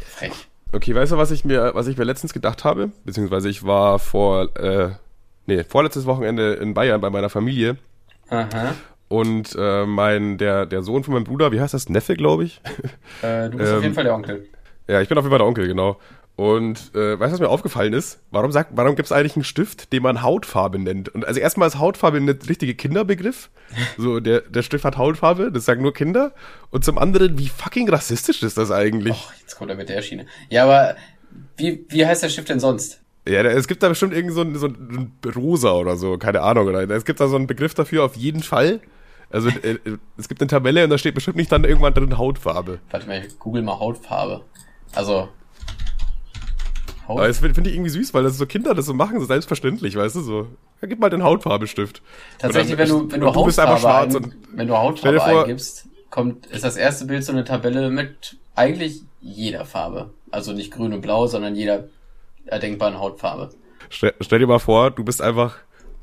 B: Frech.
A: Okay, weißt du, was ich mir, was ich mir letztens gedacht habe? Beziehungsweise ich war vor, äh, nee, vorletztes Wochenende in Bayern bei meiner Familie
B: Aha.
A: und äh, mein, der, der Sohn von meinem Bruder, wie heißt das? Neffe, glaube ich?
B: Äh, du bist
A: Ähm,
B: auf jeden Fall der Onkel.
A: Ja, ich bin auf jeden Fall der Onkel, genau. Und äh, weißt du, was mir aufgefallen ist? Warum sagt, warum gibt es eigentlich einen Stift, den man Hautfarbe nennt? Und also erstmal ist Hautfarbe ein richtiger Kinderbegriff. So, der, der Stift hat Hautfarbe, das sagen nur Kinder. Und zum anderen, wie fucking rassistisch ist das eigentlich?
B: Och, jetzt kommt er mit der Schiene. Ja, aber wie, wie heißt der Stift denn sonst?
A: Ja, es gibt da bestimmt irgend so ein, so ein Rosa oder so, keine Ahnung. Oder es gibt da so einen Begriff dafür auf jeden Fall. Also äh, äh, es gibt eine Tabelle und da steht bestimmt nicht dann irgendwann drin Hautfarbe.
B: Warte mal, ich google mal Hautfarbe. Also. Haut
A: Aber das finde find ich irgendwie süß, weil das so Kinder das so machen, so selbstverständlich, weißt du, so. Ja, gib mal den Hautfarbestift.
B: Tatsächlich,
A: Und
B: wenn
A: dann-
B: du, wenn du
A: du
B: Hautfarbe,
A: schwarz
B: ein, wenn du Hautfarbe
A: vor-
B: eingibst, kommt, ist das erste Bild so eine Tabelle mit eigentlich jeder Farbe. Also nicht grün und blau, sondern jeder erdenkbaren Hautfarbe.
A: stell, stell dir mal vor, du bist einfach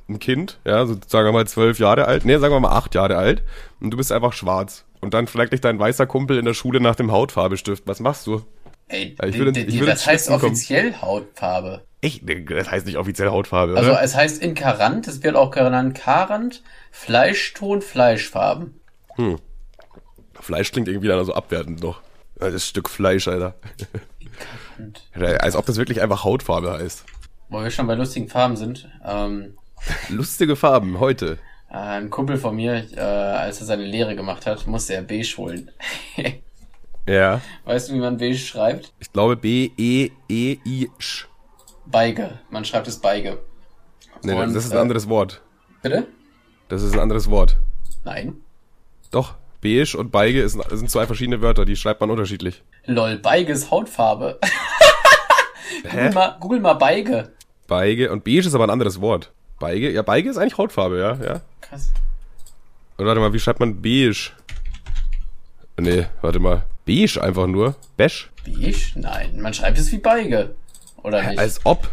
A: ein Kind, ja, so sagen wir mal zwölf Jahre alt, nee, sagen wir mal acht Jahre alt, und du bist einfach schwarz. Und dann fragt dich dein weißer Kumpel in der Schule nach dem Hautfarbestift. Was machst du?
B: Ey,
A: ich würde- ich würde
B: das heißt
A: kommen.
B: offiziell Hautfarbe.
A: Ich, das heißt nicht offiziell Hautfarbe,
B: Also
A: oder?
B: es heißt in Karant, es wird auch genannt Karant, Fleischton, Fleischfarben.
A: Fleisch klingt irgendwie dann so abwertend noch. Das Stück Fleisch, Alter. Als ob das wirklich einfach Hautfarbe heißt.
B: wo wir schon bei lustigen Farben sind, ähm,
A: Lustige Farben, heute.
B: äh, ein Kumpel von mir, äh, als er seine Lehre gemacht hat, musste er beige holen.
A: Ja.
B: weißt du, wie man beige schreibt?
A: Ich glaube B-E-E-I-Sch.
B: Beige. Man schreibt es Beige.
A: Nee,
B: Und,
A: das ist ein
B: äh,
A: anderes Wort.
B: Bitte?
A: Das ist ein anderes Wort.
B: Nein.
A: Doch. Beige und Beige ist, sind zwei verschiedene Wörter, die schreibt man unterschiedlich.
B: Lol, Beige ist Hautfarbe. google, mal, google mal Beige.
A: Beige und beige ist aber ein anderes Wort. Beige? Ja, Beige ist eigentlich Hautfarbe, ja, ja.
B: Krass.
A: Oder warte mal, wie schreibt man beige? Nee, warte mal. Beige einfach nur. Beige?
B: Beige? Nein, man schreibt es wie Beige. Oder nicht?
A: Als ob.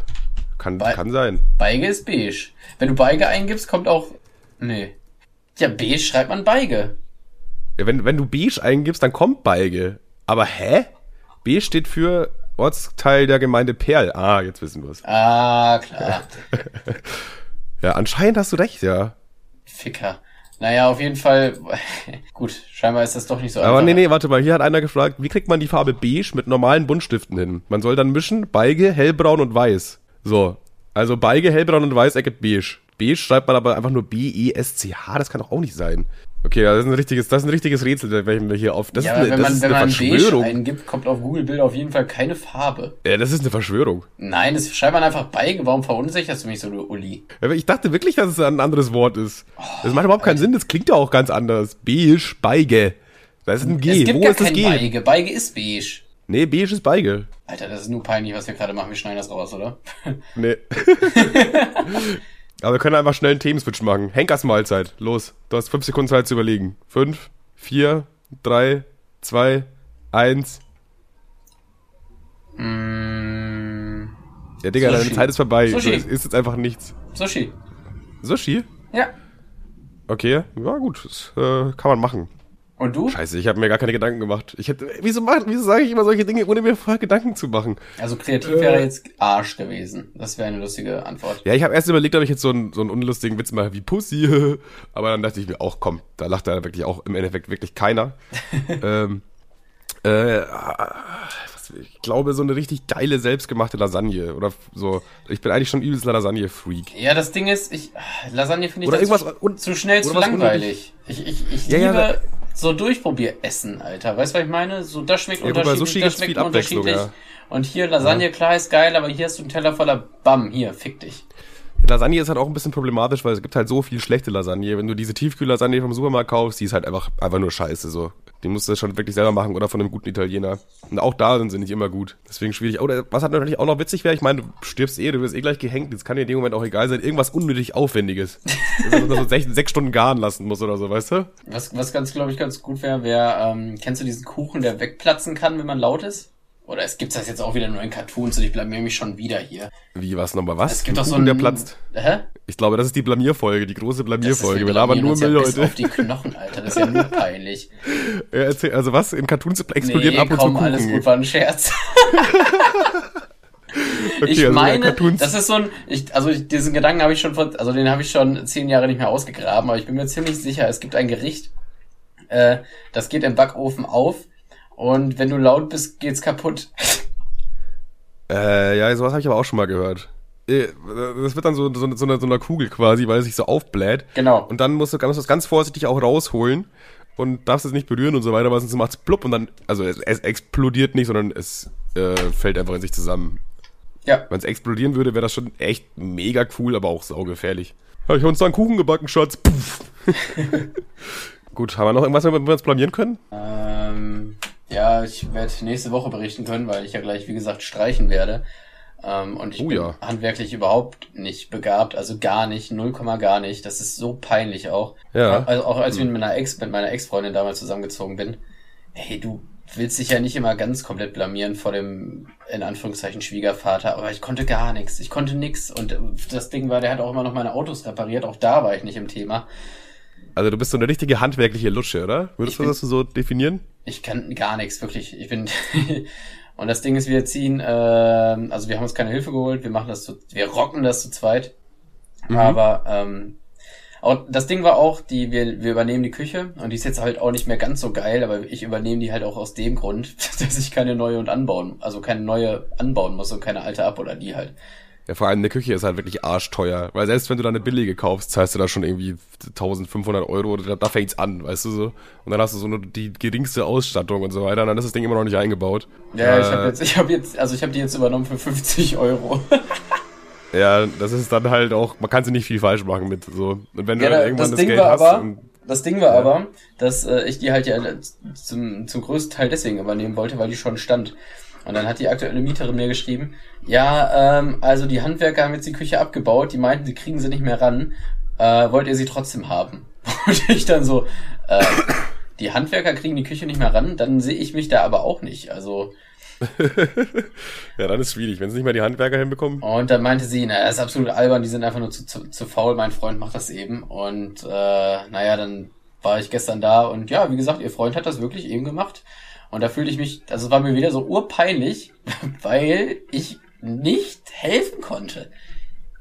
A: Kann,
B: Be-
A: kann sein.
B: Beige ist beige. Wenn du Beige eingibst, kommt auch. Nee. Ja, beige schreibt man Beige.
A: Ja, wenn, wenn du beige eingibst, dann kommt Beige. Aber hä? B steht für Ortsteil der Gemeinde Perl. Ah, jetzt wissen wir es.
B: Ah, klar.
A: Ja, anscheinend hast du recht, ja.
B: Ficker. Naja, auf jeden Fall. Gut, scheinbar ist das doch nicht so
A: Aber
B: einfach.
A: nee, nee, warte mal, hier hat einer gefragt, wie kriegt man die Farbe beige mit normalen Buntstiften hin? Man soll dann mischen Beige, hellbraun und weiß. So, also Beige, hellbraun und weiß ergibt beige. Beige schreibt man aber einfach nur B-E-S-C-H, das kann doch auch nicht sein. Okay, das ist ein richtiges, das ist ein richtiges Rätsel, welchen wir hier auf. Das
B: Ja,
A: ist eine,
B: wenn
A: das
B: man,
A: ist
B: wenn
A: eine
B: man beige
A: Verschwörung.
B: eingibt, kommt auf Google Bilder auf jeden Fall keine Farbe.
A: Ja, das ist eine Verschwörung.
B: Nein, das schreibt man einfach Beige. Warum verunsicherst du mich so, du Uli?
A: Ich dachte wirklich, dass es ein anderes Wort ist. Das macht überhaupt keinen Sinn, das klingt ja auch ganz anders. Beige, Beige. Da ist ein G.
B: es gibt
A: Wo
B: gar
A: ist das
B: kein
A: G?
B: Beige. Beige ist beige.
A: Nee, beige ist Beige.
B: Alter, das ist nur peinlich, was wir gerade machen. Wir schneiden das raus, oder?
A: Nee. Aber wir können einfach schnell einen Themenswitch machen. Henkers Mahlzeit. Los. Du hast fünf Sekunden Zeit zu überlegen. Fünf, vier, drei, zwei, eins.
B: Mm,
A: Ja, Digga,
B: Sushi.
A: deine Zeit ist vorbei.
B: Sushi.
A: Es ist jetzt einfach nichts.
B: Sushi.
A: Sushi?
B: Ja.
A: Okay. Ja, gut. Das äh, kann man machen.
B: Und du?
A: Scheiße, ich habe mir gar keine Gedanken gemacht. Ich hätte, wieso, mach, wieso sage ich immer solche Dinge, ohne mir vorher Gedanken zu machen?
B: Also kreativ
A: Äh.
B: wäre jetzt Arsch gewesen. Das wäre eine lustige Antwort.
A: Ja, ich habe erst überlegt, ob ich jetzt so einen, so einen unlustigen Witz mache wie Pussy. Aber dann dachte ich mir auch, komm, da lacht da wirklich auch im Endeffekt wirklich keiner. ähm, äh, was, ich glaube, so eine richtig geile, selbstgemachte Lasagne. Oder so. Ich bin eigentlich schon übelst Lasagne-Freak.
B: Ja, das Ding ist, ich Lasagne finde ich
A: Oder
B: dann
A: irgendwas
B: zu, zu schnell zu langweilig. Ich, ich, ich
A: Ja,
B: liebe
A: ja,
B: so Durchprobieressen, Alter. Weißt du, was ich meine? So das schmeckt
A: Ja,
B: unterschiedlich,
A: Sushi
B: das schmeckt unterschiedlich.
A: ja.
B: Und hier Lasagne, klar, ist geil, aber hier hast du einen Teller voller Bam. Hier, fick dich.
A: Lasagne ist halt auch ein bisschen problematisch, weil es gibt halt so viel schlechte Lasagne. Wenn du diese Tiefkühllasagne vom Supermarkt kaufst, die ist halt einfach, einfach nur scheiße, so. Die musst du schon wirklich selber machen oder von einem guten Italiener. Und auch da sind sie nicht immer gut. Deswegen schwierig. Oder was halt natürlich auch noch witzig wäre, ich meine, du stirbst eh, du wirst eh gleich gehängt. Das kann dir in dem Moment auch egal sein. Irgendwas unnötig Aufwendiges. Dass man so sechs, sechs Stunden garen lassen muss oder so, weißt du?
B: Was, was ganz, glaube ich, ganz gut wäre, wäre, ähm, kennst du diesen Kuchen, der wegplatzen kann, wenn man laut ist? Oder es gibt das jetzt auch wieder nur in Cartoons und ich blamier mich schon wieder hier.
A: Wie, was nochmal, was?
B: Es gibt doch so einen,
A: der platzt.
B: Hä?
A: Ich glaube, das ist die Blamierfolge, die große Blamierfolge. Wir
B: wir
A: labern nur
B: ja
A: Müll
B: bis
A: heute.
B: auf die Knochen, Alter. Das ist ja nur peinlich.
A: Ja, erzähl, also was? In Cartoons explodieren
B: nee,
A: ab und zu
B: komm,
A: Kuchen.
B: alles gut, war ein Scherz.
A: Okay,
B: ich
A: also
B: meine, das ist so ein, ich, also ich, diesen Gedanken habe ich schon vor, also den habe ich schon zehn Jahre nicht mehr ausgegraben, aber ich bin mir ziemlich sicher, es gibt ein Gericht, äh, das geht im Backofen auf und wenn du laut bist, geht's kaputt.
A: Äh, ja, sowas habe ich aber auch schon mal gehört. Äh, Das wird dann so, so, so, eine, so eine Kugel quasi, weil es sich so aufbläht.
B: Genau.
A: Und dann musst du, musst du es ganz vorsichtig auch rausholen und darfst es nicht berühren und so weiter, weil sonst macht es plupp und dann, also es, es explodiert nicht, sondern es äh, fällt einfach in sich zusammen.
B: Ja.
A: Wenn es explodieren würde, wäre das schon echt mega cool, aber auch saugefährlich. Habe ich uns da einen Kuchen gebacken, Schatz. Gut, haben wir noch irgendwas, womit wir uns blamieren können?
B: Ähm, ja, ich werde nächste Woche berichten können, weil ich ja gleich, wie gesagt, streichen werde. Ähm, und ich
A: Oh
B: bin
A: ja.
B: handwerklich überhaupt nicht begabt, also gar nicht, null Komma gar nicht. Das ist so peinlich auch.
A: Ja.
B: Also auch als ich mit meiner Ex, mit meiner Ex-Freundin damals zusammengezogen bin. Hey, du willst dich ja nicht immer ganz komplett blamieren vor dem, in Anführungszeichen, Schwiegervater, aber ich konnte gar nichts. Ich konnte nix. Und das Ding war, der hat auch immer noch meine Autos repariert, auch da war ich nicht im Thema.
A: Also du bist so eine richtige handwerkliche Lutsche, oder? Würdest
B: Ich
A: du
B: bin-
A: das so definieren?
B: Ich kann gar nichts, wirklich. Ich bin. und das Ding ist, wir ziehen, ähm, also wir haben uns keine Hilfe geholt, wir machen das zu, wir rocken das zu zweit.
A: Mhm.
B: Aber ähm, auch das Ding war auch, die, wir, wir übernehmen die Küche und die ist jetzt halt auch nicht mehr ganz so geil, aber ich übernehme die halt auch aus dem Grund, dass ich keine neue und anbauen, also keine neue anbauen muss und keine alte ab oder die halt.
A: Ja, vor allem eine Küche ist halt wirklich arschteuer. Weil selbst wenn du da eine billige kaufst, zahlst du da schon irgendwie 1500 Euro. Da, da fängt's an, weißt du so. Und dann hast du so nur die geringste Ausstattung und so weiter. Und dann ist das Ding immer noch nicht eingebaut.
B: Ja,
A: Äh,
B: ich habe jetzt, ich habe jetzt, also ich habe die jetzt übernommen für 50 Euro.
A: Ja, das ist dann halt auch, man kann sie nicht viel falsch machen mit so. Und wenn du
B: Ja,
A: dann
B: da-
A: irgendwann
B: das
A: das,
B: Ding
A: Geld
B: war
A: hast
B: aber-
A: und,
B: Das Ding war
A: Ja.
B: aber, dass äh, ich die halt ja zum, zum größten Teil deswegen übernehmen wollte, weil die schon stand. Und dann hat die aktuelle Mieterin mir geschrieben, ja, ähm, also die Handwerker haben jetzt die Küche abgebaut, die meinten, sie kriegen sie nicht mehr ran. Äh, wollt ihr sie trotzdem haben? Und ich dann so, äh, die Handwerker kriegen die Küche nicht mehr ran, dann sehe ich mich da aber auch nicht. Also
A: ja, dann ist schwierig, wenn sie nicht mal die Handwerker hinbekommen.
B: Und dann meinte sie, naja, ist absolut albern, die sind einfach nur zu, zu, zu faul, mein Freund macht das eben. Und äh, naja, dann war ich gestern da und ja, wie gesagt, ihr Freund hat das wirklich eben gemacht. Und da fühlte ich mich, also war mir wieder so urpeinlich, weil ich nicht helfen konnte.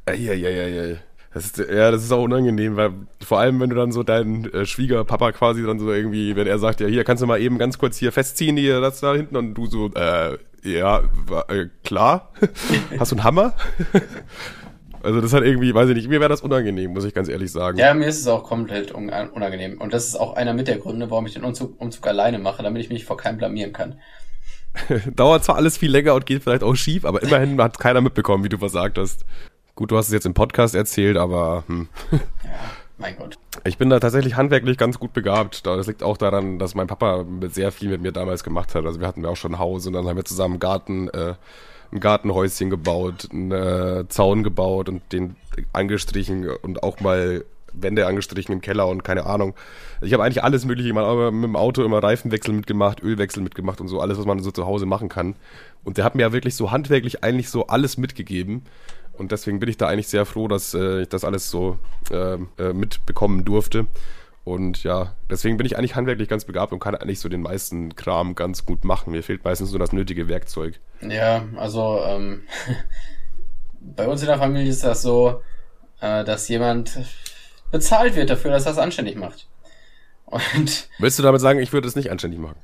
A: Eieieiei. Das ist, ja, das ist auch unangenehm, weil vor allem, wenn du dann so deinen äh, Schwiegerpapa quasi dann so irgendwie, wenn er sagt, ja, hier kannst du mal eben ganz kurz hier festziehen, hier das da hinten und du so, äh, ja, äh, klar. Hast du einen Hammer? also das hat irgendwie, weiß ich nicht, mir wäre das unangenehm, muss ich ganz ehrlich sagen.
B: Ja, mir ist es auch komplett unangenehm. Und das ist auch einer mit der Gründe, warum ich den Umzug, Umzug alleine mache, damit ich mich vor keinem blamieren kann.
A: Dauert zwar alles viel länger und geht vielleicht auch schief, aber immerhin hat keiner mitbekommen, wie du versagt hast. Gut, du hast es jetzt im Podcast erzählt, aber hm.
B: Ja, mein Gott.
A: Ich bin da tatsächlich handwerklich ganz gut begabt. Das liegt auch daran, dass mein Papa sehr viel mit mir damals gemacht hat. Also wir hatten ja auch schon ein Haus und dann haben wir zusammen einen Garten, äh, ein Gartenhäuschen gebaut, einen äh, Zaun gebaut und den angestrichen und auch mal Wände angestrichen im Keller und keine Ahnung. Ich habe eigentlich alles mögliche mal mit dem Auto immer Reifenwechsel mitgemacht, Ölwechsel mitgemacht und so alles, was man so zu Hause machen kann. Und der hat mir ja wirklich so handwerklich eigentlich so alles mitgegeben. Und deswegen bin ich da eigentlich sehr froh, dass äh, ich das alles so äh, äh, mitbekommen durfte. Und ja, deswegen bin ich eigentlich handwerklich ganz begabt und kann eigentlich so den meisten Kram ganz gut machen. Mir fehlt meistens nur das nötige Werkzeug.
B: Ja, also ähm, bei uns in der Familie ist das so, äh, dass jemand bezahlt wird dafür, dass er es anständig macht.
A: Und Willst du damit sagen, ich würde es nicht anständig machen?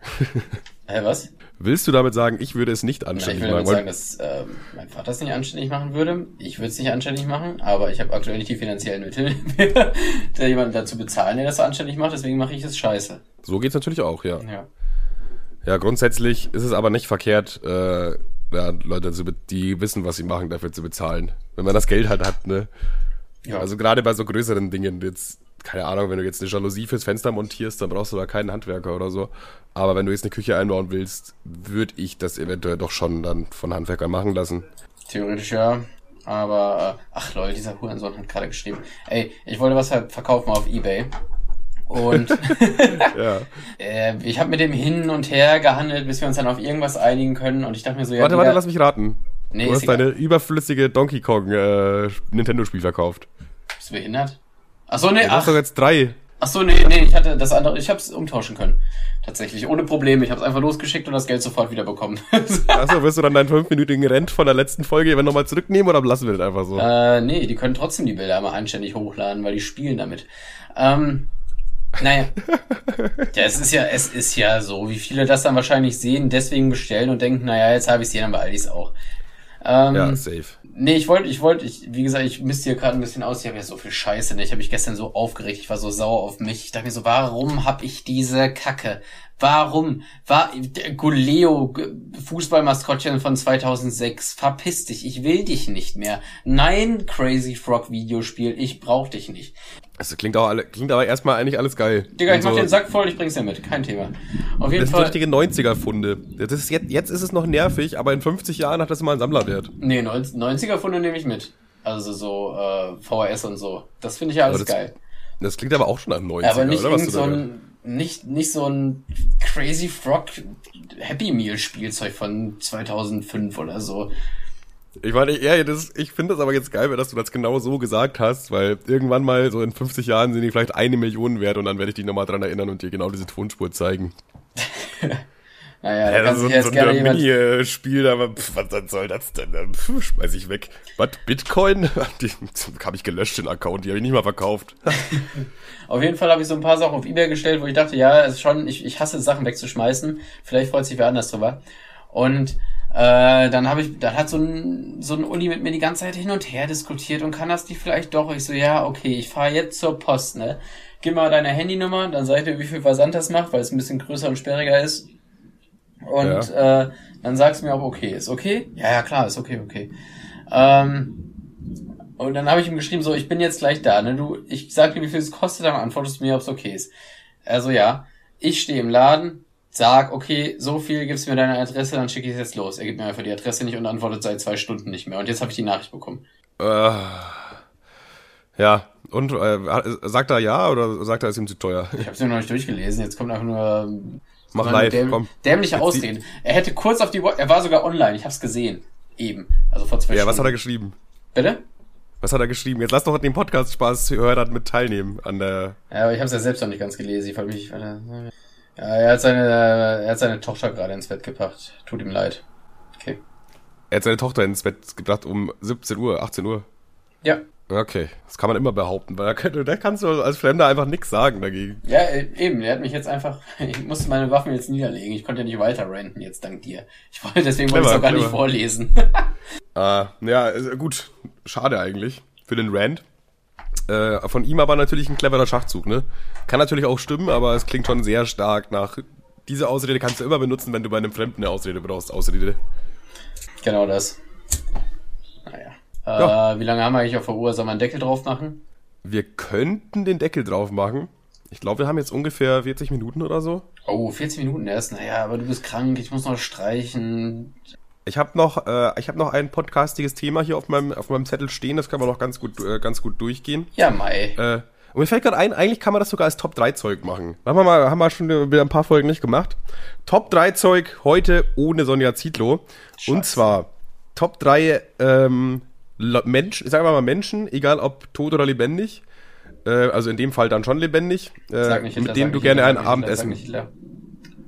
B: Hä, was?
A: Willst du damit sagen, ich würde es nicht anständig machen?
B: Ich würde damit sagen, dass äh, mein Vater es nicht anständig machen würde. Ich würde es nicht anständig machen, aber ich habe aktuell nicht die finanziellen Mittel, da jemanden dazu bezahlen, der das anständig macht. Deswegen mache ich es scheiße.
A: So geht's natürlich auch, ja.
B: Ja,
A: ja grundsätzlich ist es aber nicht verkehrt, äh, ja, Leute, die wissen, was sie machen, dafür zu bezahlen. Wenn man das Geld halt hat, ne? Ja. Also gerade bei so größeren Dingen, jetzt keine Ahnung, wenn du jetzt eine Jalousie fürs Fenster montierst, dann brauchst du da keinen Handwerker oder so. Aber wenn du jetzt eine Küche einbauen willst, würde ich das eventuell doch schon dann von Handwerkern machen lassen.
B: Theoretisch ja. Aber, äh, ach lol, dieser Hurensohn hat gerade geschrieben, ey, ich wollte was halt verkaufen auf Ebay. Und ja. äh, ich habe mit dem hin und her gehandelt, bis wir uns dann auf irgendwas einigen können. Und ich dachte mir so,
A: ja. Warte, warte, lass mich raten. Nee, du hast deine überflüssige Donkey Kong äh, Nintendo-Spiel verkauft.
B: Bist du behindert? Ach so, nee,
A: ja, hast doch jetzt drei.
B: Ach so, nee, nee, ich hatte das andere, ich hab's umtauschen können. Tatsächlich, ohne Probleme. Ich hab's einfach losgeschickt und das Geld sofort wieder bekommen.
A: Achso, wirst du dann deinen fünfminütigen Rent von der letzten Folge wenn nochmal zurücknehmen oder lassen wir das einfach so?
B: Äh, nee, die können trotzdem die Bilder einmal anständig hochladen, weil die spielen damit. Ähm, naja. ja, es ist ja, es ist ja so, wie viele das dann wahrscheinlich sehen, deswegen bestellen und denken, naja, jetzt habe ich sie dann bei Aldis auch.
A: Ähm, ja, safe.
B: Nee, ich wollte, ich wollte, ich, wie gesagt, ich misste hier gerade ein bisschen aus. Ich habe ja so viel Scheiße. Ne? Ich habe mich gestern so aufgeregt. Ich war so sauer auf mich. Ich dachte mir so, warum hab ich diese Kacke? Warum? War Guleo, Fußballmaskottchen von 2006. Verpiss dich. Ich will dich nicht mehr. Nein, Crazy Frog Videospiel. Ich brauch dich nicht.
A: Das klingt auch alle, klingt aber erstmal eigentlich alles geil.
B: Digga, ich mach so, den Sack voll, ich bring's dir mit, kein Thema.
A: Auf jeden das Fall. Das sind richtige 90er-Funde. jetzt, jetzt ist es noch nervig, aber in 50 Jahren hat das mal einen Sammlerwert.
B: Nee, 90er-Funde nehme ich mit. Also so äh, VHS und so. Das finde ich ja alles
A: das,
B: geil.
A: Das klingt aber auch schon an 90er,
B: aber nicht
A: oder?
B: Was so ein, nicht, nicht so ein Crazy Frog Happy Meal Spielzeug von 2005 oder so.
A: Ich meine, ja, das, ich finde das aber jetzt geil, dass du das genau so gesagt hast, weil irgendwann mal so in 50 Jahren sind die vielleicht eine Million wert und dann werde ich dich nochmal dran erinnern und dir genau diese Tonspur zeigen.
B: naja, ja,
A: so,
B: sich jetzt
A: so ein Mini-Spiel, aber pff, was soll das denn? Pff, schmeiß ich weg. Was? Bitcoin? Die habe ich gelöscht, den Account, die habe ich nicht mal verkauft.
B: auf jeden Fall habe ich so ein paar Sachen auf Ebay gestellt, wo ich dachte, ja, es ist schon, ich, ich hasse Sachen wegzuschmeißen. Vielleicht freut sich wer anders drüber. Und äh, dann habe ich, dann hat so ein, so ein Uli mit mir die ganze Zeit hin und her diskutiert und kann das nicht vielleicht doch? Ich so, ja, okay, ich fahre jetzt zur Post, ne? Gib mal deine Handynummer, dann sag ich dir, wie viel Versand das macht, weil es ein bisschen größer und sperriger ist. Und ja. äh, dann sagst du mir, ob okay ist. Okay? Ja, ja, klar, ist okay, okay. Ähm, und dann habe ich ihm geschrieben, so, ich bin jetzt gleich da, ne? Du, ich sag dir, wie viel es kostet, dann antwortest du mir, ob es okay ist. Also ja, ich stehe im Laden, sag, okay, so viel, gibst mir deine Adresse, dann schicke ich es jetzt los. Er gibt mir einfach die Adresse nicht und antwortet seit zwei Stunden nicht mehr. Und jetzt habe ich die Nachricht bekommen.
A: Äh, ja, und äh, sagt er ja oder sagt er, ist ihm zu teuer?
B: Ich habe es mir noch nicht durchgelesen. Jetzt kommt einfach nur
A: Mach live,
B: däm
A: komm.
B: dämliche
A: Jetzt
B: Ausreden. Er hätte kurz auf die, Wa- er war sogar online. Ich habe es gesehen, eben, also vor zwei
A: Ja,
B: Stunden.
A: was hat er geschrieben?
B: Bitte?
A: Was hat er geschrieben? Jetzt lass doch den Podcast Spaß Hörern mit teilnehmen an der.
B: Ja, aber ich habe es ja selbst noch nicht ganz gelesen. Ich mich, ja, er hat seine, er hat seine Tochter gerade ins Bett gebracht. Tut ihm leid. Okay.
A: Er hat seine Tochter ins Bett gebracht um 17 Uhr, 18 Uhr.
B: Ja,
A: Okay, das kann man immer behaupten, weil da, könnte, da kannst du als Fremder einfach nichts sagen dagegen.
B: Ja, äh, eben, der hat mich jetzt einfach, ich musste meine Waffen jetzt niederlegen. Ich konnte ja nicht weiter ranten jetzt dank dir. Ich wollte, deswegen wollte ich es auch gar nicht vorlesen.
A: Ah, ja, ist gut. Schade eigentlich für den Rand. Äh, von ihm aber natürlich ein cleverer Schachzug, ne? Kann natürlich auch stimmen, aber es klingt schon sehr stark nach. Diese Ausrede kannst du immer benutzen, wenn du bei einem Fremden eine Ausrede brauchst. Ausrede.
B: genau das. Äh,
A: Ja.
B: Wie lange haben wir eigentlich auf der Uhr? Soll man einen Deckel drauf machen?
A: Wir könnten den Deckel drauf machen. Ich glaube, wir haben jetzt ungefähr 40 Minuten oder so.
B: Oh, 40 Minuten erst. Naja, aber du bist krank, ich muss noch streichen.
A: Ich habe noch, äh, ich habe noch ein podcastiges Thema hier auf meinem, auf meinem Zettel stehen. Das kann man noch ganz gut, äh, ganz gut durchgehen.
B: Ja, Mai.
A: Äh, und mir fällt gerade ein, eigentlich kann man das sogar als Top 3 Zeug machen. Haben wir mal, haben wir schon wieder ein paar Folgen nicht gemacht. Top 3 Zeug heute ohne Sonja Zietlow. Und
B: Scheiße.
A: zwar Top 3 ähm, Menschen, sagen wir mal Menschen, egal ob tot oder lebendig. Äh, also in dem Fall dann schon lebendig. Äh,
B: nicht
A: mit denen du gerne ein Abendessen.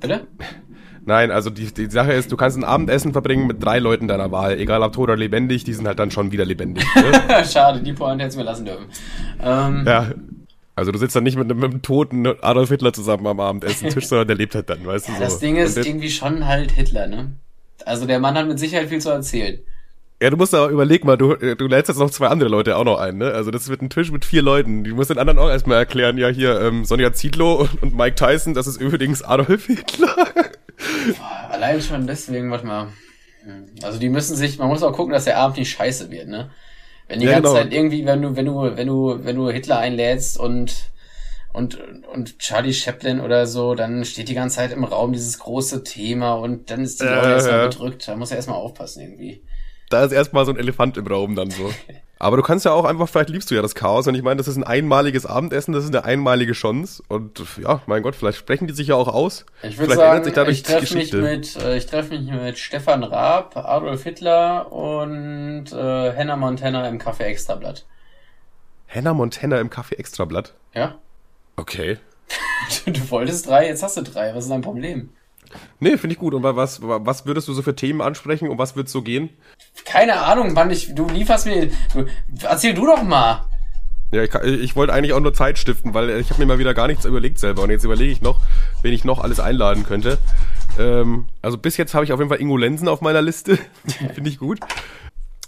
B: Bitte?
A: Nein, also die, die Sache ist, du kannst ein Abendessen verbringen mit drei Leuten deiner Wahl, egal ob tot oder lebendig, die sind halt dann schon wieder lebendig. Ne?
B: Schade, die Pointe hättest du mir lassen dürfen. Ähm,
A: ja. Also du sitzt dann nicht mit einem, mit einem toten Adolf Hitler zusammen am Abendessen-Tisch, sondern der lebt halt dann, weißt du so.
B: Das Ding ist irgendwie schon halt Hitler, ne? Also der Mann hat mit Sicherheit viel zu erzählen.
A: Ja, du musst aber überleg mal, du, du lädst jetzt noch zwei andere Leute auch noch ein, ne? Also das wird ein Tisch mit vier Leuten. Du musst den anderen auch erstmal erklären, ja hier, ähm, Sonja Zietlow und, und Mike Tyson, das ist übrigens Adolf Hitler.
B: Allein schon deswegen, warte mal. Also die müssen sich, man muss auch gucken, dass der Abend nicht scheiße wird, ne? Wenn die
A: Ja,
B: ganze
A: genau.
B: Zeit irgendwie, wenn du, wenn du, wenn du, wenn du Hitler einlädst und und und Charlie Chaplin oder so, dann steht die ganze Zeit im Raum dieses große Thema und dann ist die Leute erstmal
A: ja.
B: bedrückt. Da muss er erstmal aufpassen irgendwie.
A: Da ist erstmal so ein Elefant im Raum dann so. Aber du kannst ja auch einfach, vielleicht liebst du ja das Chaos und ich meine, das ist ein einmaliges Abendessen, das ist eine einmalige Chance und ja, mein Gott, vielleicht sprechen die sich ja auch aus.
B: Ich würde sagen,
A: dadurch
B: ich treffe mich mit, äh, ich treffe mich mit Stefan Raab, Adolf Hitler und äh, Hannah Montana im Café Extrablatt.
A: Hannah Montana im Café Extrablatt.
B: Ja?
A: Okay.
B: Du wolltest drei, jetzt hast du drei. Was ist dein Problem?
A: Nee, finde ich gut. Und was, was würdest du so für Themen ansprechen? Um was wird so gehen?
B: Keine Ahnung, wann ich. Du lieferst mir. Du, erzähl du doch mal.
A: Ja, ich, ich wollte eigentlich auch nur Zeit stiften, weil ich habe mir mal wieder gar nichts überlegt selber. Und jetzt überlege ich noch, wen ich noch alles einladen könnte. Ähm, also bis jetzt habe ich auf jeden Fall Ingo Lensen auf meiner Liste. finde ich gut.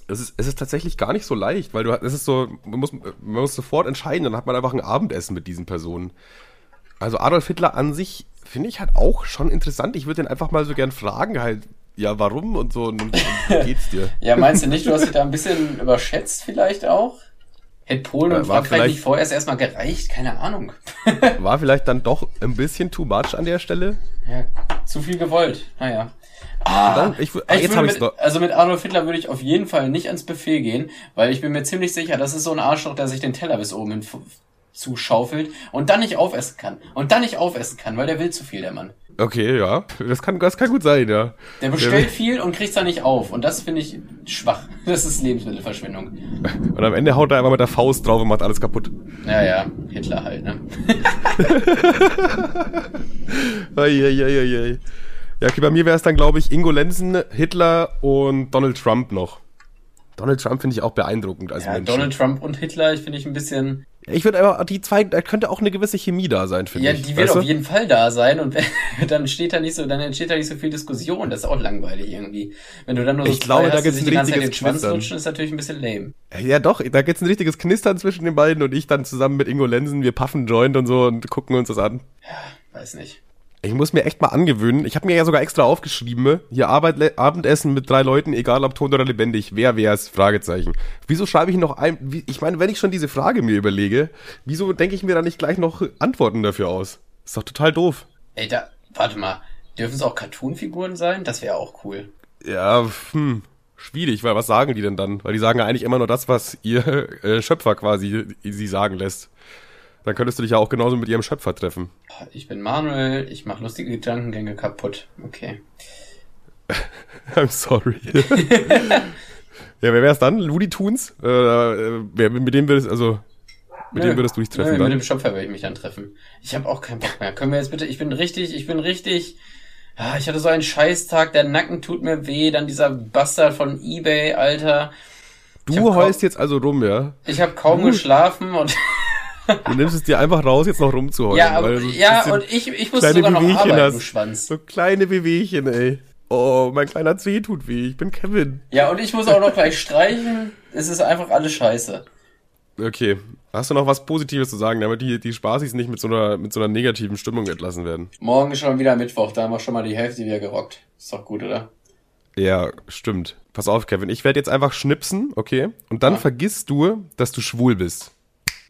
A: Es ist, es ist tatsächlich gar nicht so leicht, weil du es ist so, man muss, man muss sofort entscheiden, dann hat man einfach ein Abendessen mit diesen Personen. Also Adolf Hitler an sich finde ich halt auch schon interessant. Ich würde den einfach mal so gern fragen, halt, ja, warum und so und, und wie geht's dir?
B: Ja, meinst du nicht, du hast dich da ein bisschen überschätzt vielleicht auch? Hätte Polen und
A: Äh, war
B: Frankreich
A: vielleicht-
B: nicht vorerst erstmal gereicht? Keine Ahnung.
A: War vielleicht dann doch ein bisschen too much an der Stelle.
B: Ja, zu viel gewollt. Naja. Ah,
A: Dann- ich wü- ah,
B: ich
A: jetzt
B: würde
A: hab ich's
B: mit,
A: noch.
B: also mit Adolf Hitler würde ich auf jeden Fall nicht ans Buffet gehen, weil ich bin mir ziemlich sicher, das ist so ein Arschloch, der sich den Teller bis oben hin zuschaufelt und dann nicht aufessen kann. Und dann nicht aufessen kann, weil der will zu viel, der Mann.
A: Okay, ja. Das kann, das kann gut sein, ja.
B: Der bestellt viel und kriegt's dann nicht auf. Und das finde ich schwach. Das ist Lebensmittelverschwendung.
A: Und am Ende haut er einfach mit der Faust drauf und macht alles kaputt.
B: Naja, Hitler halt, ne?
A: Eieieiei. Ja, okay, bei mir wäre es dann, glaube ich, Ingo Lenzen, Hitler und Donald Trump noch. Donald Trump finde ich auch beeindruckend als
B: Ja,
A: Mensch.
B: Donald Trump und Hitler, ich finde ich ein bisschen.
A: Ich würde einfach, die zwei, da könnte auch eine gewisse Chemie da sein, finde
B: Ja,
A: ich.
B: die wird auf
A: du?
B: jeden Fall da sein und dann steht da nicht so, dann entsteht da nicht so viel Diskussion. Das ist auch langweilig irgendwie. Wenn du dann nur so
A: Ich glaube, da gibt's ein
B: Zeit den
A: richtiges
B: Schwanz
A: Knistern.
B: lutschen, ist natürlich ein bisschen lame.
A: Ja, doch, da gibt's ein richtiges Knistern zwischen den beiden und ich dann zusammen mit Ingo Lenzen, wir puffen Joint und so und gucken uns das an.
B: Weiß nicht.
A: Ich muss mir echt mal angewöhnen. Ich habe mir ja sogar extra aufgeschrieben, hier Arbeit, Abendessen mit drei Leuten, egal ob tot oder lebendig. Wer wär's? Fragezeichen. Wieso schreibe ich noch ein? Wie, ich meine, wenn ich schon diese Frage mir überlege, wieso denke ich mir da nicht gleich noch Antworten dafür aus? Ist doch total doof.
B: Ey, da, warte mal. Dürfen es auch Cartoon-Figuren sein? Das wäre auch cool.
A: Ja, hm, schwierig, weil was sagen die denn dann? Weil die sagen ja eigentlich immer nur das, was ihr äh, Schöpfer quasi sie sagen lässt. Dann könntest du dich ja auch genauso mit ihrem Schöpfer treffen.
B: Ich bin Manuel, ich mache lustige Gedankengänge kaputt. Okay.
A: I'm sorry. ja, wer wär's dann? Looney Tunes? Äh, wer, mit dem würdest, also, mit
B: Nö.
A: dem würdest du dich treffen
B: Nö,
A: dann?
B: Mit dem Schöpfer würde ich mich dann treffen. Ich habe auch keinen Bock mehr. Können wir jetzt bitte, ich bin richtig, ich bin richtig, ah, ich hatte so einen Scheißtag, der Nacken tut mir weh, dann dieser Bastard von Ebay, Alter.
A: Du heulst jetzt also rum, ja?
B: Ich habe kaum geschlafen und
A: Du nimmst es dir einfach raus, jetzt noch rumzuheulen.
B: ja, aber,
A: so
B: ja, und ich, ich muss sogar noch
A: Wehwehchen
B: arbeiten,
A: hast.
B: du Schwanz.
A: So kleine Bewegchen, ey. Oh, mein kleiner Zeh tut weh. Ich bin Kevin.
B: Ja, und ich muss auch noch gleich streichen. Es ist einfach alles scheiße.
A: Okay. Hast du noch was Positives zu sagen, damit die, die Spaßis nicht mit so einer, mit so einer negativen Stimmung entlassen werden?
B: Morgen ist schon wieder Mittwoch, da haben wir schon mal die Hälfte wieder gerockt. Ist doch gut, oder?
A: Ja, stimmt. Pass auf, Kevin. Ich werde jetzt einfach schnipsen, okay? Und dann
B: Ja.
A: vergisst du, dass du schwul bist.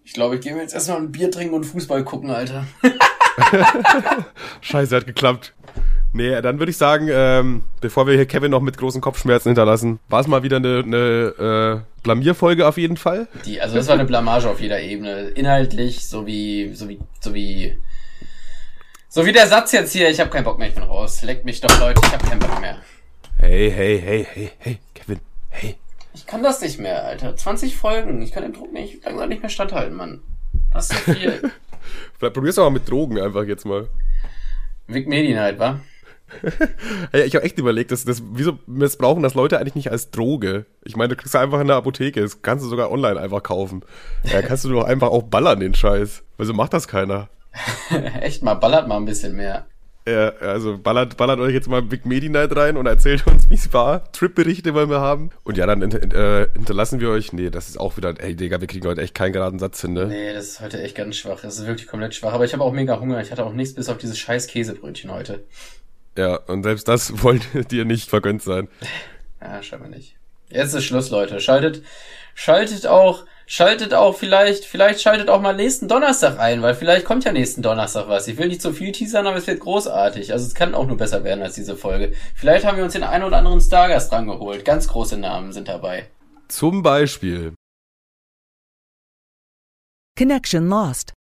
B: Ich glaube, ich gehe mir jetzt erstmal ein Bier trinken und Fußball gucken, Alter.
A: Scheiße, hat geklappt. Nee, dann würde ich sagen, ähm, bevor wir hier Kevin noch mit großen Kopfschmerzen hinterlassen, war es mal wieder eine, eine äh, Blamierfolge auf jeden Fall.
B: Die, also das war eine Blamage auf jeder Ebene. Inhaltlich, so wie, so wie, so wie, so wie der Satz jetzt hier, ich habe keinen Bock mehr, ich bin raus. Leckt mich doch, Leute, ich habe keinen Bock mehr.
A: Hey, hey, hey, hey, hey, Kevin, hey.
B: Ich kann das nicht mehr, Alter. 20 Folgen, ich kann den Druck nicht, langsam nicht mehr standhalten, Mann. Das ist so viel.
A: Vielleicht probier's doch mal mit Drogen einfach jetzt mal.
B: Vic Medi Night, wa?
A: Ich habe echt überlegt, dass das, wieso missbrauchen das Leute eigentlich nicht als Droge? Ich meine, du kriegst einfach in der Apotheke, das kannst du sogar online einfach kaufen. Ja, kannst du doch einfach auch ballern, den Scheiß. Wieso macht das keiner?
B: Echt mal, ballert mal ein bisschen mehr.
A: Ja, also ballert, ballert euch jetzt mal Big Medi Night rein und erzählt uns, wie es war. Trip-Berichte wollen wir haben. Und ja, dann äh, hinterlassen wir euch. Nee, das ist auch wieder, ey Digga, wir kriegen heute echt keinen geraden Satz hin, ne?
B: Nee, das ist heute echt ganz schwach. Das ist wirklich komplett schwach. Aber ich habe auch mega Hunger. Ich hatte auch nichts bis auf dieses scheiß Käsebrötchen heute.
A: Ja, und selbst das wollte dir nicht vergönnt sein.
B: Ja, scheinbar nicht. Jetzt ist Schluss, Leute. Schaltet, schaltet auch, schaltet auch vielleicht, vielleicht schaltet auch mal nächsten Donnerstag ein, weil vielleicht kommt ja nächsten Donnerstag was. Ich will nicht zu viel teasern, aber es wird großartig. Also es kann auch nur besser werden als diese Folge. Vielleicht haben wir uns den einen oder anderen Stargast rangeholt. Ganz große Namen sind dabei.
A: Zum Beispiel
D: Connection lost.